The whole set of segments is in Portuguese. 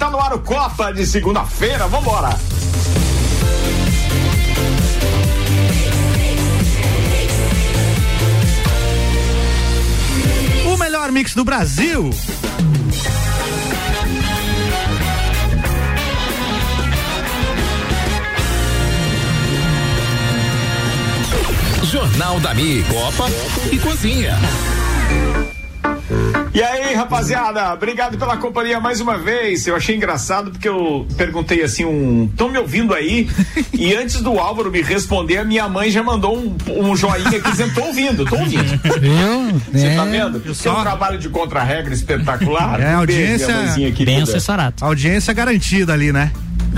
Tá no ar o Copa de segunda-feira. Vambora! O melhor mix do Brasil. Jornal da Mi, Copa e Cozinha. E aí, rapaziada, obrigado pela companhia mais uma vez. Eu achei engraçado porque eu perguntei assim, um, estão me ouvindo aí? e antes do Álvaro me responder, a minha mãe já mandou um, um joinha que dizendo, tô ouvindo, tô ouvindo. Viu? Você É. tá vendo? Tem só- um trabalho de contra-regra espetacular. É, beijo, audiência- querida. assessorado. Audiência garantida ali, né?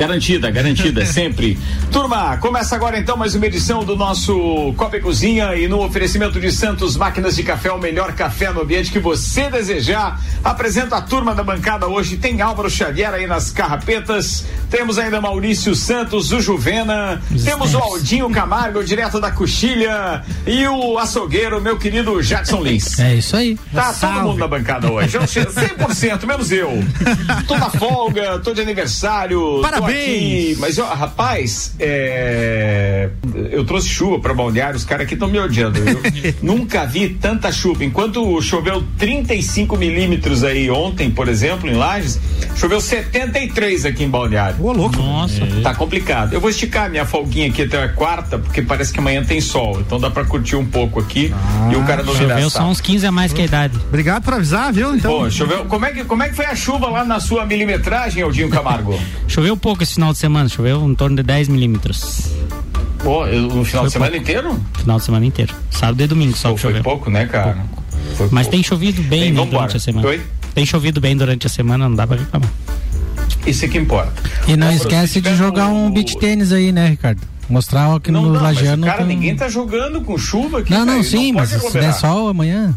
Garantida, garantida, sempre. Turma, começa agora então mais uma edição do nosso Copa e Cozinha e no oferecimento de Santos Máquinas de Café, o melhor café no ambiente que você desejar. Apresenta a turma da bancada hoje, tem Álvaro Xavier aí nas carrapetas, temos ainda Maurício Santos, o Juvena, temos o Aldinho Camargo, direto da Coxilha, e o açougueiro, meu querido Jackson Lins. É isso aí. Tá todo mundo na bancada hoje. Eu che- 100%, menos eu. Tô na folga, tô de aniversário. Parabéns. Aqui. Mas, ó, rapaz, é, eu trouxe chuva pra balneário, os caras aqui estão me odiando. Eu nunca vi tanta chuva. Enquanto choveu 35 milímetros aí ontem, por exemplo, em Lages, choveu 73 aqui em balneário. Ô, louco. Nossa. Tá complicado. Eu vou esticar minha folguinha aqui até a quarta, porque parece que amanhã tem sol. Então dá pra curtir um pouco aqui e o cara não virar Choveu só uns 15 a mais que a idade. Obrigado por avisar, viu? Então. Pô, choveu. Como é, que, como é que foi a chuva lá na sua milimetragem, Aldinho Camargo? Choveu pouco esse final de semana, choveu em torno de 10 milímetros. Pô, eu- no final Foi de semana pouco. inteiro? Final de semana inteiro. Sábado e domingo só Pô, que foi choveu. pouco, né, cara? Foi Mas pouco. tem chovido bem Tem, né, durante a semana. Oi? Tem chovido bem durante a semana, não dá pra reclamar. Isso é que importa. E não esquece de jogar no- um beach tênis aí, né, Ricardo? Mostrar que Não no Lajeano cara, tem- ninguém tá jogando com chuva aqui. Não, não, sim, pode mas se der sol amanhã.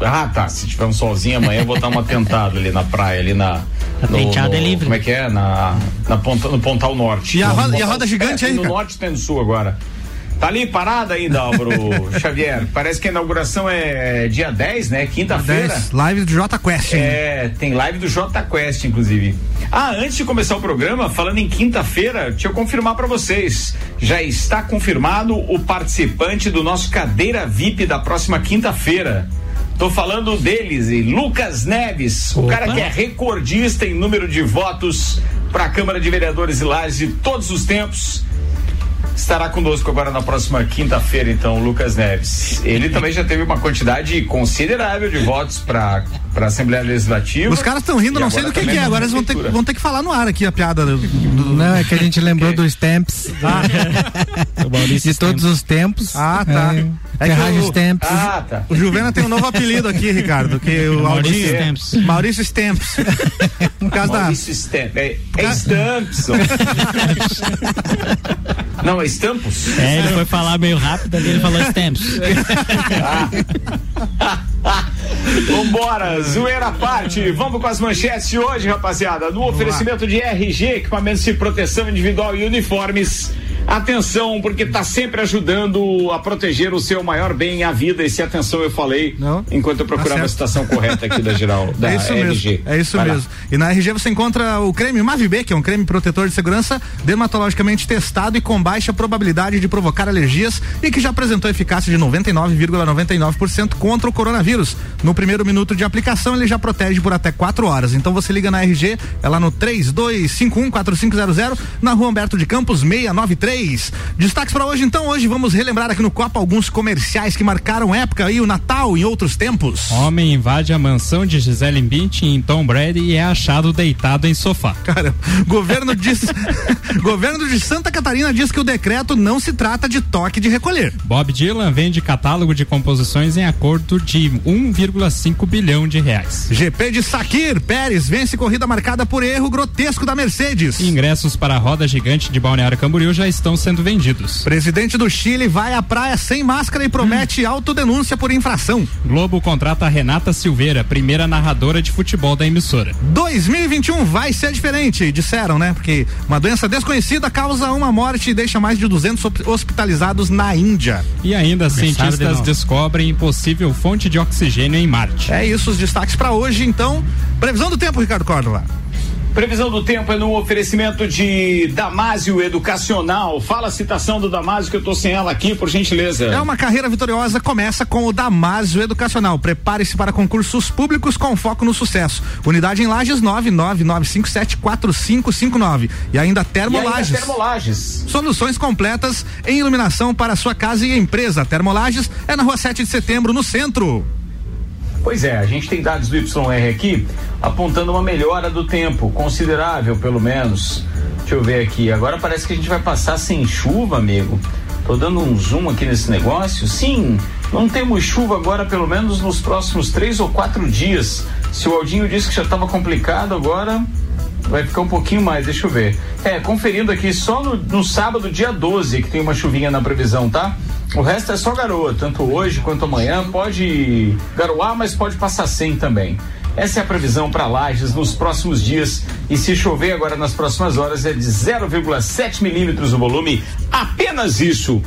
Ah, tá. Se tiver um solzinho amanhã, eu vou dar uma tentada ali na praia, ali na. A tenteada é livre. Como é que é? Na, na ponta, no Pontal Norte. E a No roda- e a roda gigante é, aí, tem No cara? norte tem no sul agora. Tá ali parada ainda, Álvaro Xavier. Parece que a inauguração é dia 10, né? Quinta-feira. 10, live do J Quest. hein? É, tem live do J Quest, inclusive. Ah, antes de começar o programa, falando em quinta-feira, deixa eu confirmar pra vocês. Já está confirmado o participante do nosso cadeira VIP da próxima quinta-feira. Tô falando deles, e Lucas Neves, o Opa. cara que é recordista em número de votos para a Câmara de Vereadores e Lages de todos os tempos. Estará conosco agora na próxima quinta-feira, então, o Lucas Neves. Ele também já teve uma quantidade considerável de votos para a Assembleia Legislativa. Os caras estão rindo, não sei do que, que é. na Agora eles vão ter, vão ter que falar no ar aqui a piada. do- do- Não, é que a gente lembrou dos Stamps. Maurício de todos os tempos. Ah, tá. É, É que o- Stamps. Ah, tá. O Juvena tem um novo apelido aqui, Ricardo, que o Maurício Aldinho. Stamps. Maurício Stamps. Causa da. Maurício Stamp. É, é Stampson. Não, é Stampos. É, ele foi falar meio rápido ali, ele falou stamps. Vambora, zoeira à parte. Vamos com as manchetes de hoje, rapaziada. No oferecimento de RG, equipamentos de proteção individual e uniformes. Atenção, porque tá sempre ajudando a proteger o seu maior bem, a vida. Esse atenção eu falei Não. enquanto eu Tá procurava a certo. citação correta aqui da geral, da é isso RG. mesmo. É isso Vai lá. mesmo. E na RG você encontra o creme Mavib, que é um creme protetor de segurança dermatologicamente testado e com baixa probabilidade de provocar alergias e que já apresentou eficácia de 99,99% contra o coronavírus. No primeiro minuto de aplicação, ele já protege por até 4 horas. Então você liga na RG, é lá no 32514500, na rua Humberto de Campos 693. Destaques para hoje, então. Hoje vamos relembrar aqui no Copa alguns comerciais que marcaram época e o Natal em outros tempos. Homem invade a mansão de Gisele Bündchen em Tom Brady e é achado deitado em sofá. Cara, governo diz, governo de Santa Catarina diz que o decreto não se trata de toque de recolher. Bob Dylan vende catálogo de composições em acordo de 1,5 bilhão de reais. GP de Sakir, Pérez vence corrida marcada por erro grotesco da Mercedes. Ingressos para a roda gigante de Balneário Camboriú já estão sendo vendidos. Presidente do Chile vai à praia sem máscara e promete autodenúncia por infração. Globo contrata Renata Silveira, primeira narradora de futebol da emissora. 2021 vai ser diferente, disseram, né? Porque uma doença desconhecida causa uma morte e deixa mais de 200 hop- hospitalizados na Índia. E ainda, Começaram de cientistas novo. descobrem possível fonte de oxigênio em Marte. É isso os destaques para hoje, então. Previsão do tempo, Ricardo Córdoba. Previsão do tempo é no oferecimento de Damásio Educacional. Fala a citação do Damásio que eu tô sem ela aqui, por gentileza. É uma carreira vitoriosa, começa com o Damásio Educacional. Prepare-se para concursos públicos com foco no sucesso. Unidade em Lages 999574559. E ainda Termolages. E ainda Termolages. Soluções completas em iluminação para sua casa e empresa. Termolages é na rua 7 de setembro, no centro. Pois é, a gente tem dados do YR aqui apontando uma melhora do tempo, considerável pelo menos. Deixa eu ver aqui. Agora parece que a gente vai passar sem chuva, amigo. Tô dando um zoom aqui nesse negócio. Sim, não temos chuva agora, pelo menos nos próximos três ou quatro dias. Se o Aldinho disse que já estava complicado, agora vai ficar um pouquinho mais, deixa eu ver. É, conferindo aqui, só no, no, sábado, dia 12, que tem uma chuvinha na previsão, tá? O resto é só garoa, tanto hoje quanto amanhã. Pode garoar, mas pode passar sem também. Essa é a previsão para Lages nos próximos dias. E se chover agora nas próximas horas, é de 0,7 milímetros o volume. Apenas isso.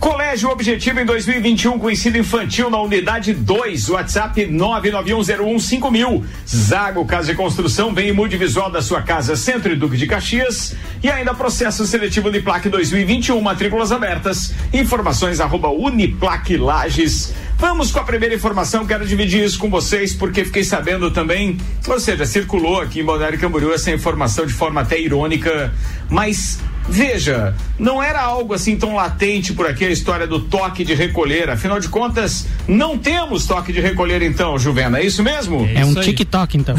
Colégio Objetivo em 2021 com ensino infantil na unidade 2, WhatsApp 991015000. Zago Casa de Construção, vem e mude visual da sua casa, Centro e Duque de Caxias. E ainda processo seletivo Uniplac 2021, matrículas abertas. Informações arroba Uniplac Lages. Vamos com a primeira informação, quero dividir isso com vocês, porque fiquei sabendo também, ou seja, circulou aqui em Balneário Camboriú essa informação de forma até irônica, mas Veja, não era algo assim tão latente por aqui a história do toque de recolher. Afinal de contas, não temos toque de recolher então, Juvena, é isso mesmo? É, um TikTok então.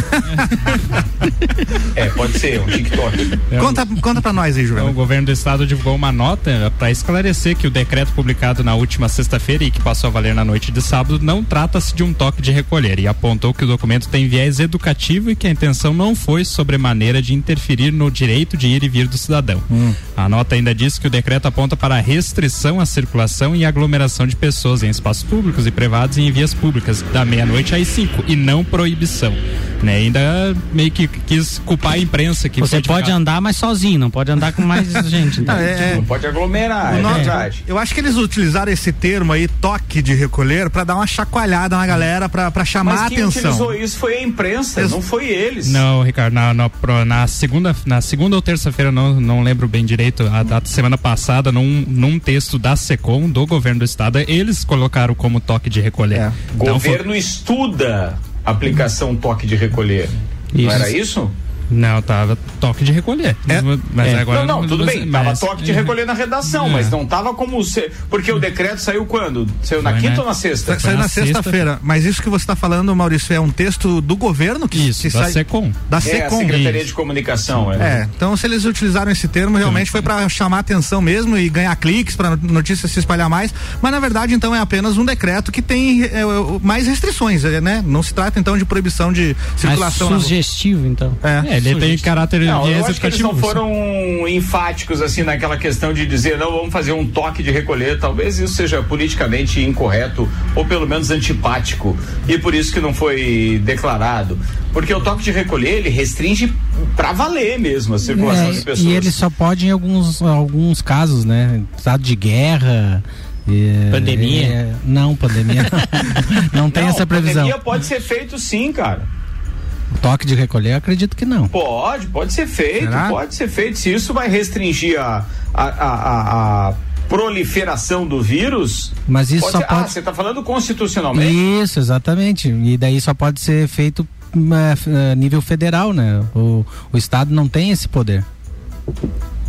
é, pode ser, um TikTok. É um... Conta, conta pra nós aí, Juvena. Então, o governo do estado divulgou uma nota para esclarecer que o decreto publicado na última sexta-feira e que passou a valer na noite de sábado não trata-se de um toque de recolher e apontou que o documento tem viés educativo e que a intenção não foi sobremaneira de interferir no direito de ir e vir do cidadão. Hum. A nota ainda diz que o decreto aponta para a restrição à circulação e aglomeração de pessoas em espaços públicos e privados e em vias públicas da meia-noite às 5 e não proibição. Né? Ainda meio que quis culpar a imprensa que você pode ficar... andar, mas sozinho, não pode andar com mais gente. Então. É, não pode aglomerar, é verdade. Eu acho que eles utilizaram esse termo aí, toque de recolher, para dar uma chacoalhada na galera, para chamar mas a atenção. Quem utilizou isso foi a imprensa, Ex não foi eles. Não, Ricardo, na, na, na segunda, na segunda ou terça-feira, não, não lembro bem direito, a data semana passada, num, num texto da SECOM, do governo do estado, eles colocaram como toque de recolher. É. Então, governo foi... estuda aplicação toque de recolher. Isso. Não era isso? Não, tava toque de recolher. É, mas é. agora não, não, tudo bem, mas, tava toque de recolher na redação, é. mas não tava como se, porque o decreto saiu quando? Saiu na Foi, quinta né? ou na sexta? Saiu na, na sexta-feira, sexta mas isso que você está falando, Maurício, é um texto do governo que, isso, que da sai Secom. Da é, Secom. A Secretaria isso. de Comunicação, é. é. então se eles utilizaram esse termo, realmente Sim. foi para chamar atenção mesmo e ganhar cliques para notícia se espalhar mais, mas na verdade então é apenas um decreto que tem é, mais restrições, é, né? Não se trata então de proibição de circulação. Mais sugestivo, então. É, ele tem caráter não, eu acho que eles não foram enfáticos assim naquela questão de dizer não vamos fazer um toque de recolher. Talvez isso seja politicamente incorreto ou pelo menos antipático e por isso que não foi declarado. Porque o toque de recolher ele restringe para valer mesmo a circulação é, das pessoas. E ele só pode em alguns alguns casos, né? Estado de guerra. É, pandemia? É, não, pandemia. não tem não, essa previsão. Pandemia pode ser feito sim, cara. Toque de recolher, acredito que não. Pode, pode ser feito, Será? pode ser feito. Se isso vai restringir a, a, a, a proliferação do vírus. Mas isso pode só ser, pode. Ah, você está falando constitucionalmente? Isso, exatamente. E daí só pode ser feito a nível federal, né? O, o Estado não tem esse poder.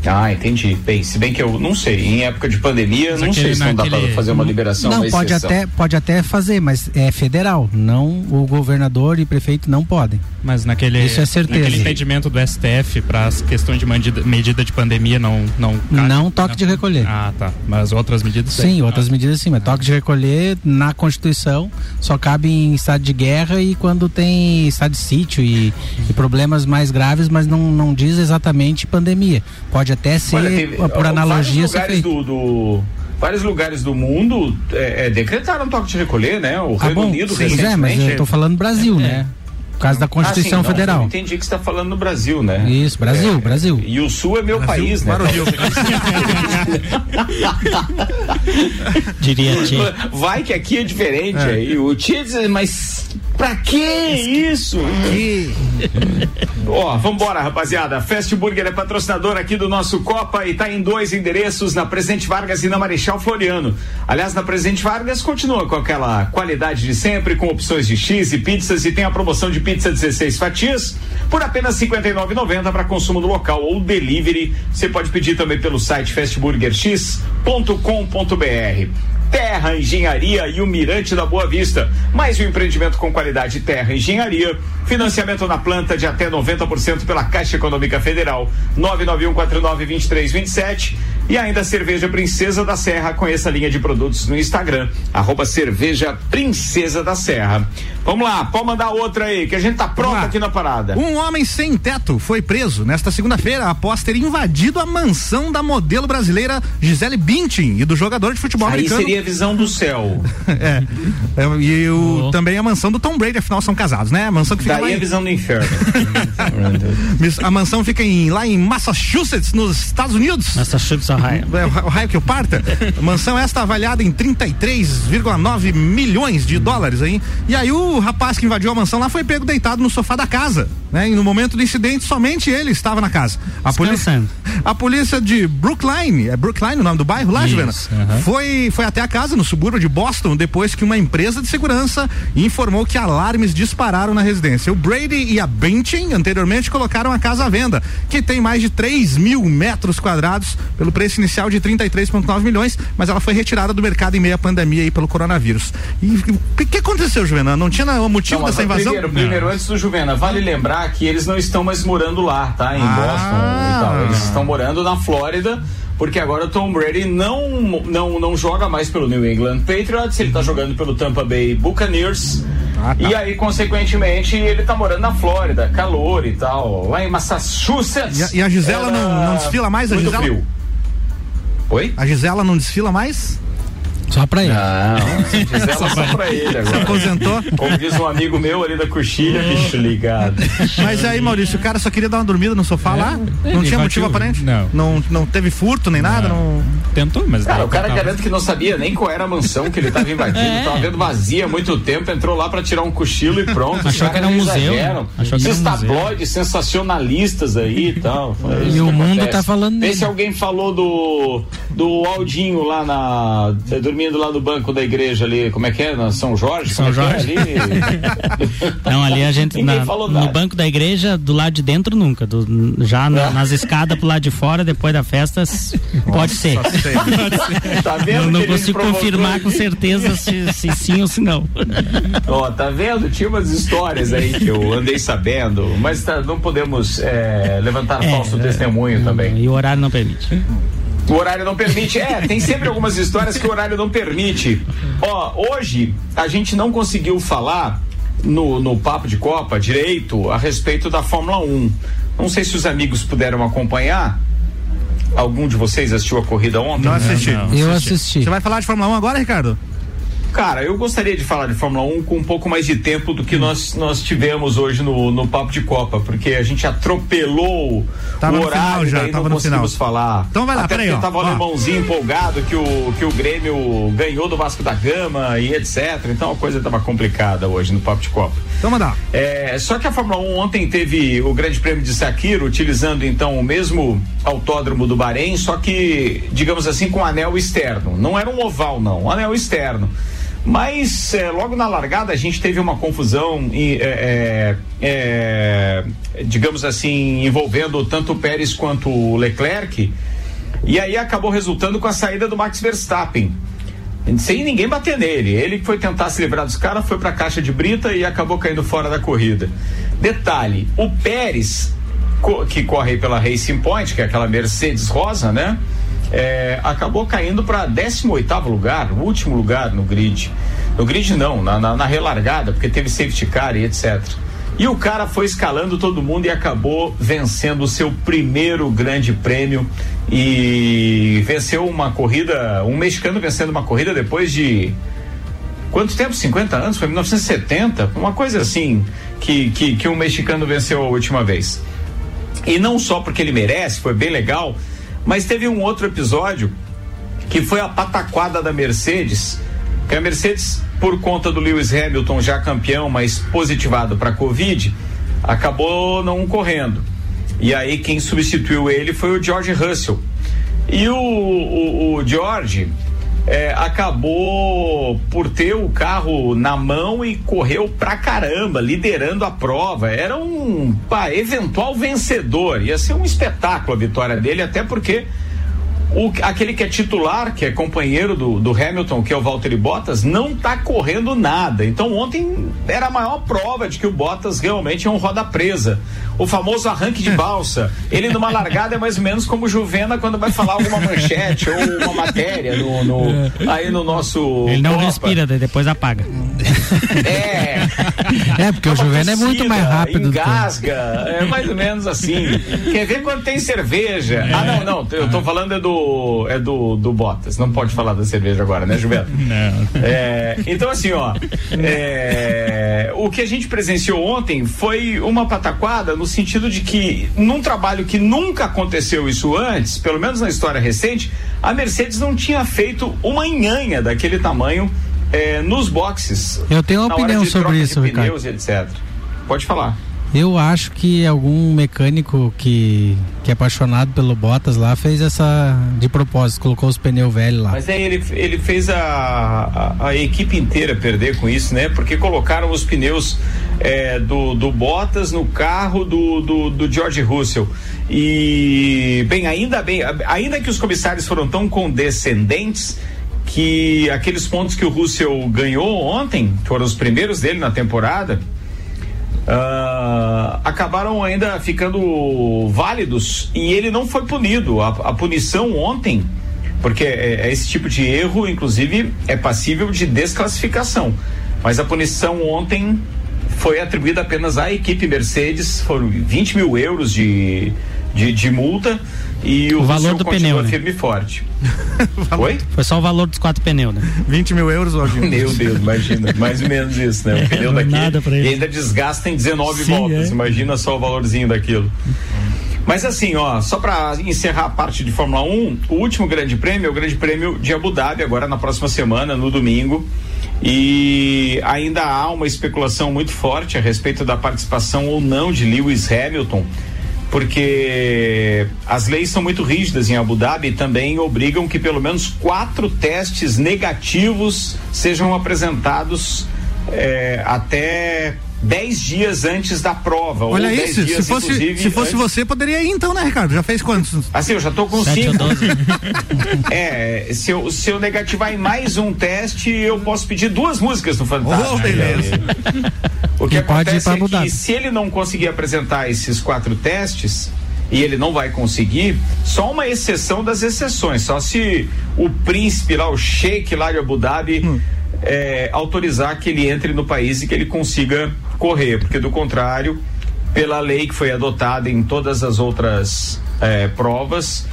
Ah, entendi. Bem, se bem que eu não sei, em época de pandemia, não sei se não dá para fazer uma liberação. Não, pode até, pode até fazer, mas é federal. Não, o governador e prefeito não podem. Mas naquele, Isso é certeza. naquele entendimento do STF para as questões de medida, medida de pandemia não não não toque de recolher. Ah, tá. Mas outras medidas sim. Sim, outras ah. medidas sim, mas toque de recolher na Constituição só cabe em estado de guerra e quando tem estado de sítio e, e problemas mais graves, mas não não diz exatamente pandemia. Pode até ser Olha, teve, por analogia ser feito. Do, do vários lugares do mundo é, é, decretaram toque de recolher, né? O ah, Reino bom, Unido sim, recentemente. É, mas eu tô falando Brasil, é. né? caso da Constituição ah, sim, Federal. Não, entendi que você está falando no Brasil, né? Isso, Brasil, é, Brasil. E o Sul é meu Brasil, país, né? Diria Tia. Vai que aqui é diferente. É. Aí o Tia diz, mas pra que isso? Ó, vambora, rapaziada. Fast Burger é patrocinador aqui do nosso Copa e tá em dois endereços, na Presidente Vargas e na Marechal Floriano. Aliás, na Presidente Vargas continua com aquela qualidade de sempre, com opções de X e pizzas e tem a promoção de pizza 16 fatias por apenas R$ 59,90 para consumo no local ou delivery. Você pode pedir também pelo site fastburgerx.com.br. Terra Engenharia e o Mirante da Boa Vista. Mais um empreendimento com qualidade Terra Engenharia. Financiamento na planta de até 90% pela Caixa Econômica Federal. 991492327. E ainda Cerveja Princesa da Serra. Conheça a linha de produtos no Instagram. Arroba Cerveja Princesa da Serra. Vamos lá, pode mandar outra aí, que a gente tá pronto aqui na parada. Um homem sem teto foi preso nesta segunda-feira após ter invadido a mansão da modelo brasileira Gisele Bündchen e do jogador de futebol aí americano. seria a visão do céu. é. é. E o, também a mansão do Tom Brady, afinal são casados, né? A mansão que fica Daí lá a visão do inferno. a mansão fica em, lá em Massachusetts, nos Estados Unidos. Massachusetts, Ohio. É, o raio que eu parta. Mansão esta avaliada em 33,9 milhões de dólares aí. E aí o rapaz que invadiu a mansão lá foi pego deitado no sofá da casa, né? E no momento do incidente somente ele estava na casa. A polícia, a polícia de Brookline, é Brookline o nome do bairro lá, Isso, Juliana? aham. Foi foi até a casa no subúrbio de Boston depois que uma empresa de segurança informou que alarmes dispararam na residência. O Brady e a Benchin anteriormente colocaram a casa à venda, que tem mais de 3 mil metros quadrados pelo preço inicial de 33,9 milhões, mas ela foi retirada do mercado em meio à pandemia aí pelo coronavírus. E o que aconteceu, Juvenal? Não tinha o motivo Não, dessa invasão? Primeiro, primeiro, antes do Juvena, vale lembrar que eles não estão mais morando lá, tá? Em Ah. Boston e tal. Eles estão morando na Flórida, porque agora o Tom Brady não, não, não joga mais pelo New England Patriots, ele tá jogando pelo Tampa Bay Buccaneers. Ah, tá. E aí, consequentemente, ele tá morando na Flórida, calor e tal, lá em Massachusetts. E a- e a Gisela não- não desfila mais, a Gisela? frio. Oi? A Gisela não desfila mais? Só pra ele. Não, Gisela só pra ele Se agora. aposentou? Como diz um amigo meu ali da coxilha, bicho ligado. Mas aí, Maurício, o cara só queria dar uma dormida no sofá lá? Não tinha motivo aparente? Não. não. Não teve furto nem nada? Não. Tentou, mas Cara, o cara tava- garante que não sabia nem qual era a mansão que ele estava invadindo, tava vendo vazia há muito tempo, entrou lá pra tirar um cochilo e pronto. Os Achou que caras era um museu. Achou que era Esses um museu. tabloides sensacionalistas aí e tal. Isso E o mundo acontece. tá falando Vê dele. se alguém falou do, do Aldinho lá na. dormindo lá no banco da igreja ali, como é que é? Na São Jorge? São é é Jorge. ali? Não, ali a gente, na- falou no nada. banco da igreja, do lado de dentro nunca. do- já na- nas escadas pro lado de fora, depois da festa, pode ser. Só sei. Tá vendo Eu não consigo confirmar com certeza se, se sim ou se não. Ó, tá vendo? Tinha umas histórias aí que eu andei sabendo, mas tá- não podemos é, levantar É, falso é, testemunho também. E o horário não permite. O horário não permite. É, tem sempre algumas histórias que o horário não permite. Ó, hoje a gente não conseguiu falar no, no Papo de Copa direito a respeito da Fórmula 1. Não sei se os amigos puderam acompanhar. Algum de vocês assistiu a corrida ontem? Não assisti. não. Eu assisti. Você vai falar de Fórmula 1 agora, Ricardo? Cara, eu gostaria de falar de Fórmula 1 com um pouco mais de tempo do que nós, nós tivemos hoje no, no Papo de Copa, porque a gente atropelou Tava o horário final já, tava não conseguimos final. falar. Então vai lá, Até peraí, ó, tava o ó. alemãozinho empolgado que o, que o Grêmio ganhou do Vasco da Gama e etc. Então a coisa tava complicada hoje no Papo de Copa. Então manda. É, só que a Fórmula 1 ontem teve o Grande Prêmio de Sakiro, utilizando então o mesmo autódromo do Bahrein, só que, digamos assim, com anel externo. Não era um oval, não, um anel externo. Mas é, logo na largada a gente teve uma confusão, e, é, é, é, digamos assim, envolvendo tanto o Pérez quanto o Leclerc. E aí acabou resultando com a saída do Max Verstappen sem ninguém bater nele. Ele que foi tentar se livrar dos caras, foi para a caixa de brita e acabou caindo fora da corrida. Detalhe: o Pérez, que corre pela Racing Point, que é aquela Mercedes rosa, né? É, acabou caindo para 18 lugar, último lugar no grid. No grid não, na, na, na relargada, porque teve safety car e etc. E o cara foi escalando todo mundo e acabou vencendo o seu primeiro grande prêmio e venceu uma corrida, um mexicano vencendo uma corrida depois de quanto tempo? 50 anos? Foi 1970? Uma coisa assim que, que, que um mexicano venceu a última vez. E não só porque ele merece, foi bem legal, mas teve um outro episódio que foi a pataquada da Mercedes, que a Mercedes, por conta do Lewis Hamilton já campeão, mas positivado para Covid, acabou não correndo. E aí quem substituiu ele foi o George Russell. E o, o, o George é, acabou por ter o carro na mão e correu pra caramba, liderando a prova. Era um pá, eventual vencedor. Ia ser um espetáculo a vitória dele, até porque o, aquele que é titular, que é companheiro do, do Hamilton, que é o Valtteri Bottas, não está correndo nada. Então ontem era a maior prova de que o Bottas realmente é um roda presa. O famoso arranque de balsa. Ele numa largada é mais ou menos como Juvena quando vai falar alguma manchete ou uma matéria no, no aí no nosso. Ele não Copa. respira, depois apaga. É. É, porque o Juvena é muito mais rápido. do que- Engasga, é mais ou menos assim. Quer ver quando tem cerveja? Ah, não, não, eu tô falando é do é do, do Bottas, não pode falar da cerveja agora, né, Juvena? Não. É, então, assim, ó, é, o que a gente presenciou ontem foi uma pataquada no sentido de que, num trabalho que nunca aconteceu isso antes, pelo menos na história recente, a Mercedes não tinha feito uma nhanha daquele tamanho é, nos boxes. Eu tenho uma opinião sobre isso, Ricardo. pneus etc. Pode falar. Eu acho que algum mecânico que, que é apaixonado pelo Bottas lá fez essa de propósito, colocou os pneus velhos lá. Mas aí ele, ele fez a, a, a equipe inteira perder com isso, né? Porque colocaram os pneus é, do, do Bottas no carro do, do, do George Russell. E, bem, ainda bem, ainda que os comissários foram tão condescendentes que aqueles pontos que o Russell ganhou ontem, foram os primeiros dele na temporada, ah, acabaram ainda ficando válidos e ele não foi punido. A, a punição ontem, porque é, é esse tipo de erro, inclusive, é passível de desclassificação. Mas a punição ontem foi atribuída apenas à equipe Mercedes, foram 20 mil euros de, de, de multa e o, O valor Russell do continua pneu, né? firme e forte. Oi? Foi só o valor dos quatro pneus, né? 20 mil euros, Waldinho. Meu Deus, imagina. Mais ou menos isso, né? O pneu daqui. nada pra e ele. ainda desgasta em 19 Sim, voltas. é. Imagina só o valorzinho daquilo. Mas assim, ó, só para encerrar a parte de Fórmula 1, o último grande prêmio é o Grande Prêmio de Abu Dhabi, agora na próxima semana, no domingo. E ainda há uma especulação muito forte a respeito da participação ou não de Lewis Hamilton, porque as leis são muito rígidas em Abu Dhabi e também obrigam que pelo menos quatro testes negativos sejam apresentados eh, até dez dias antes da prova. Olha ou dez isso, se dias, fosse, inclusive, se fosse antes- você, poderia ir então, né, Ricardo? Já fez quantos? Assim, eu já tô com Sete ou cinco. doze. É, se eu, se eu negativar em mais um teste, eu posso pedir duas músicas no Fantástico. Oh, beleza. O que E pode ir acontece é que se ele não conseguir apresentar esses quatro testes, e ele não vai conseguir, só uma exceção das exceções, só se o príncipe lá, o sheik lá de Abu Dhabi, Hum. é, autorizar que ele entre no país e que ele consiga correr, porque do contrário, pela lei que foi adotada em todas as outras é, provas,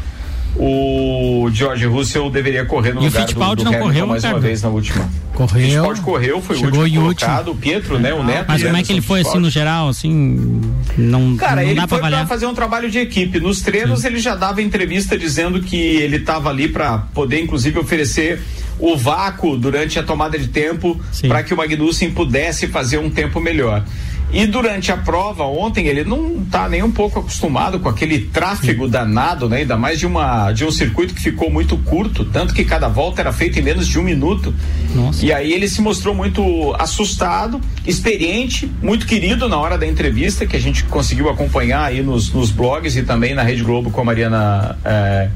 o George Russell deveria correr no E o lugar do, Fittipaldi do não Hamilton correu, mais uma vez na última. Correu. Fittipaldi correu, foi Chegou o último colocado, o Pietro, né, o Neto. Mas como é que ele foi assim no geral, assim, não, Cara, não ele dá pra foi pra avaliar? fazer um trabalho de equipe. Nos treinos ele já dava entrevista dizendo que ele estava ali para poder, inclusive, oferecer o vácuo durante a tomada de tempo Sim. para que o Magnussen pudesse fazer um tempo melhor. E durante a prova ontem ele não está nem um pouco acostumado com aquele tráfego danado, né? Ainda mais de uma de um circuito que ficou muito curto, tanto que cada volta era feita em menos de um minuto. Nossa. E aí ele se mostrou muito assustado, experiente, muito querido na hora da entrevista, que a gente conseguiu acompanhar aí nos, nos blogs e também na Rede Globo com a Mariana. eh,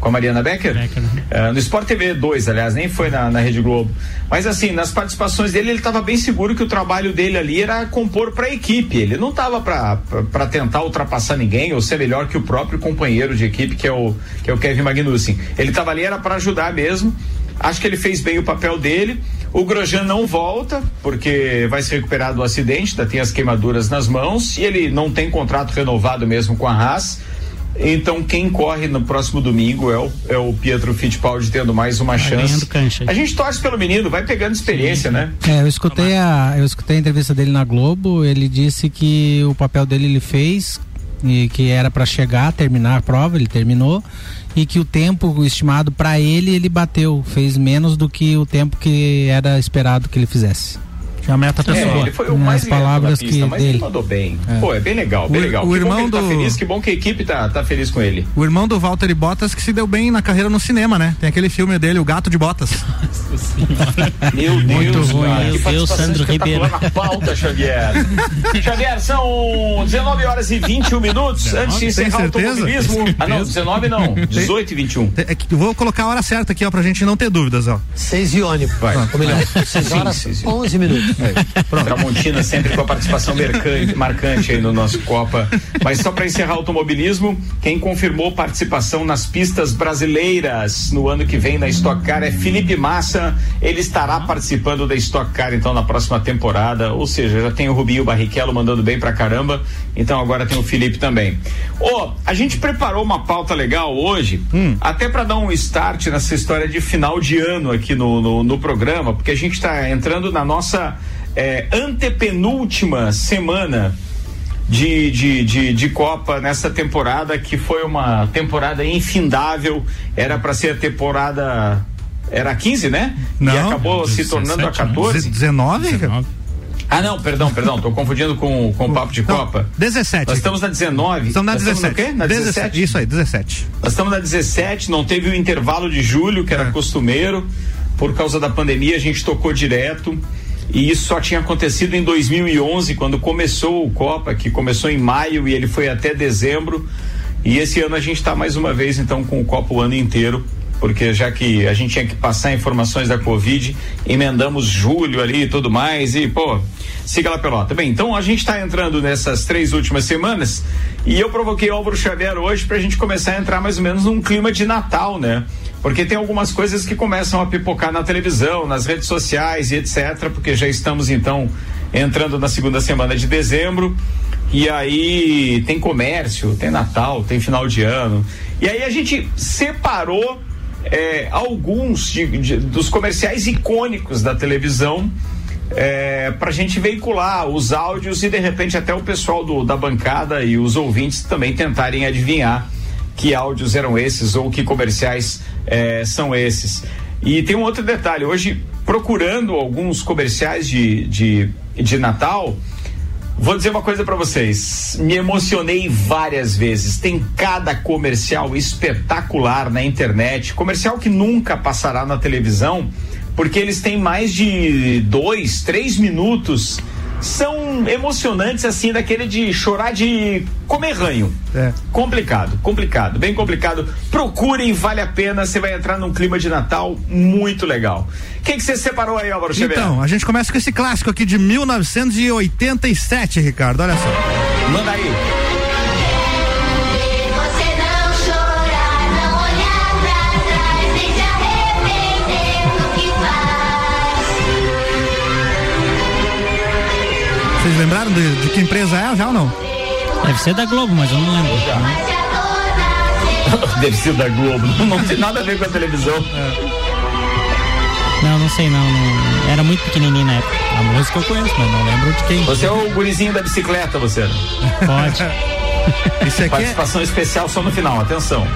com a Mariana Becker? Becker? Eh, no Sport TV 2, aliás, nem foi na, na Rede Globo. Mas assim, nas participações dele, ele estava bem seguro que o trabalho dele ali era compor para a equipe. Ele não estava para tentar ultrapassar ninguém ou ser melhor que o próprio companheiro de equipe, que é o, que é o Kevin Magnussen. Ele estava ali era para ajudar mesmo. Acho que ele fez bem o papel dele. O Grosjean não volta, porque vai se recuperar do acidente, ainda tem as queimaduras nas mãos, e ele não tem contrato renovado mesmo com a Haas. Então, quem corre no próximo domingo é o, é o Pietro Fittipaldi tendo mais uma chance. cancha aí. A gente torce pelo menino, vai pegando experiência, né? É, eu escutei a, eu escutei a entrevista dele na Globo. Ele disse que o papel dele ele fez e que era para chegar, terminar a prova, ele terminou e que o tempo estimado para ele ele bateu, fez menos do que o tempo que era esperado que ele fizesse. Que é a meta É, pessoal. ele foi o Nas mais palavras pista, que mas ele dele. mandou bem. Pô, é bem legal, bem O- legal. o que bom irmão que ele tá do- feliz, que bom que a equipe tá, tá feliz com ele. O irmão do Walter Bottas que se deu bem na carreira no cinema, né? Tem aquele filme dele, O Gato de Botas. Meu Muito Deus, ruim, cara, meu Deus, Sandro Ribeiro. na pauta, Xavier. Xavier, são 19 horas e 21 minutos. Antes de encerrar o automobilismo. Ah, não, 19 não. 18 e 21. É que eu vou colocar a hora certa aqui, ó, pra gente não ter dúvidas, ó. 6 e ônibus. Vai. Ou melhor, 6 Sim, horas, sim, sim. 11 minutos. Tramontina sempre com a participação mercante, marcante aí no nosso Copa. Mas só para encerrar o automobilismo, quem confirmou participação nas pistas brasileiras no ano que vem na Stock Car é Felipe Massa. Ele estará participando da Stock Car então na próxima temporada. Ou seja, já tem o Rubinho Barrichello mandando bem pra caramba. Então agora tem o Felipe também. Ô, a gente preparou uma pauta legal hoje, até para dar um start nessa história de final de ano aqui no, no, no programa, porque a gente está entrando na nossa é, antepenúltima semana de, de, de, de Copa nessa temporada, que foi uma temporada infindável. Era para ser a temporada. Era 15, né? e Não, acabou se 17, tornando a né? 14. 19? 19. Ah, não, perdão, perdão, tô confundindo com, com o papo de Não, Copa. 17. Nós estamos na 19. Estamos na Nós 17. no quê? Na 17? Isso aí, 17. Nós estamos na 17, não teve o intervalo de julho, que era É. costumeiro. Por causa da pandemia, a gente tocou direto. E isso só tinha acontecido em 2011, quando começou o Copa, que começou em maio e ele foi até dezembro. E esse ano a gente está mais uma vez, então, com o Copa o ano inteiro. Porque já que a gente tinha que passar informações da Covid, emendamos julho ali e tudo mais. E, pô, siga lá pelota. Bem, então a gente está entrando nessas três últimas semanas. E eu provoquei Álvaro Xavier hoje para a gente começar a entrar mais ou menos num clima de Natal, né? Porque tem algumas coisas que começam a pipocar na televisão, nas redes sociais e etc. Porque já estamos então entrando na segunda semana de dezembro. E aí tem comércio, tem Natal, tem final de ano. E aí a gente separou é, alguns de- de- dos comerciais icônicos da televisão é, para a gente veicular os áudios e de repente até o pessoal do, da bancada e os ouvintes também tentarem adivinhar que áudios eram esses ou que comerciais é, são esses. E tem um outro detalhe, hoje procurando alguns comerciais de, de, de Natal, Vou dizer uma coisa pra vocês. Me emocionei várias vezes. Tem cada comercial espetacular na internet, comercial que nunca passará na televisão, porque eles têm mais de dois, três minutos. São emocionantes assim, daquele de chorar de comer ranho. É. Complicado, complicado, bem complicado. Procurem, vale a pena. Você vai entrar num clima de Natal muito legal. O que que você separou aí, Álvaro Xavier? Então, a gente começa com esse clássico aqui de 1987, Ricardo. Olha só. Manda aí. Lembraram de, de que empresa é já ou não? Deve ser da Globo, mas eu não lembro. Deve ser da Globo. Não tem nada a ver com a televisão. Não, não sei não. não- Era muito pequenininho na época. A música eu conheço, mas não lembro de quem. Você é o gurizinho da bicicleta, você. Pode. Esse aqui é, Participação especial só no final, atenção.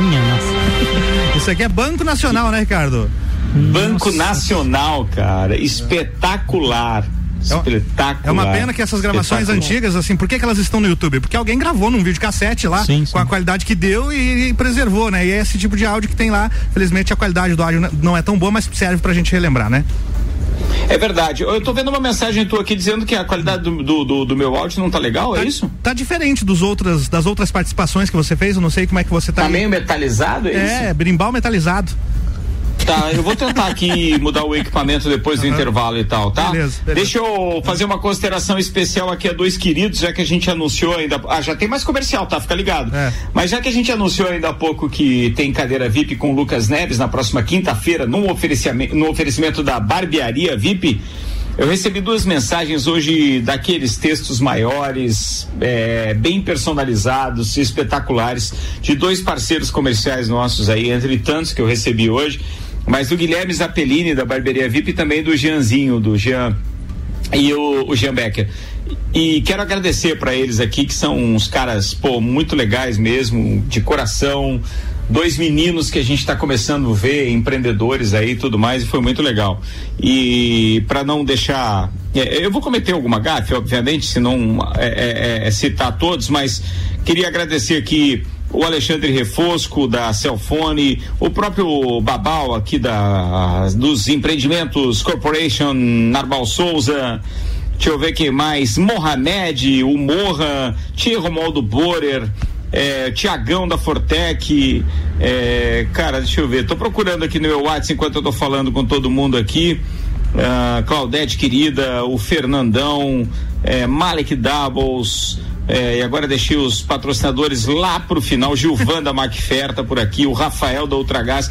Minha nossa. esse aqui é Banco Nacional, né, Ricardo? Banco Nacional, cara. Espetacular. É uma- Espetacular. É uma pena que essas gravações antigas, assim, por que, que elas estão no YouTube? Porque alguém gravou num vídeo cassete lá, Sim, com sim. a qualidade que deu e, e preservou, né? E é esse tipo de áudio que tem lá. Felizmente a qualidade do áudio não é tão boa, mas serve pra gente relembrar, né? É verdade. Eu tô vendo uma mensagem tua aqui dizendo que a qualidade do, do, do- do meu áudio não tá legal, é isso? Tá diferente dos outras, das outras participações que você fez, eu não sei como é que você tá. Tá meio metalizado, é, isso? É, brimbal metalizado. Tá, eu vou tentar aqui mudar o equipamento depois do intervalo e tal, tá? Beleza, beleza. Deixa eu fazer uma consideração especial aqui a dois queridos, já que a gente anunciou ainda. Ah, já tem mais comercial, tá? Fica ligado. É. Mas já que a gente anunciou ainda há pouco que tem cadeira VIP com o Lucas Neves na próxima quinta-feira, num oferecimento, no oferecimento da Barbearia VIP. Eu recebi duas mensagens hoje daqueles textos maiores, é, bem personalizados, espetaculares, de dois parceiros comerciais nossos aí, entre tantos que eu recebi hoje, mas do Guilherme Zappellini, da Barbearia VIP, e também do Jeanzinho, do Jean e o, o Jean Becker. E quero agradecer para eles aqui, que são uns caras, pô, muito legais mesmo, de coração. Dois meninos que a gente está começando a ver, empreendedores aí e tudo mais, e foi muito legal. E para não deixar. é, eu vou cometer alguma gafe, obviamente, se não é, é, é, citar todos, mas queria agradecer aqui o Alexandre Refosco da Celfone, o próprio Babal aqui da dos empreendimentos Corporation Narbal Souza, deixa eu ver quem mais, Mohamed, o Morra, Tia Romualdo Borer, é, Tiagão da Fortec, é, cara, deixa eu ver, tô procurando aqui no meu WhatsApp enquanto eu tô falando com todo mundo aqui. Ah, Claudete querida, o Fernandão, é, Malek Doubles, é, e agora deixei os patrocinadores lá pro final, Gilvan da Macfer tá por aqui, o Rafael da Ultragás,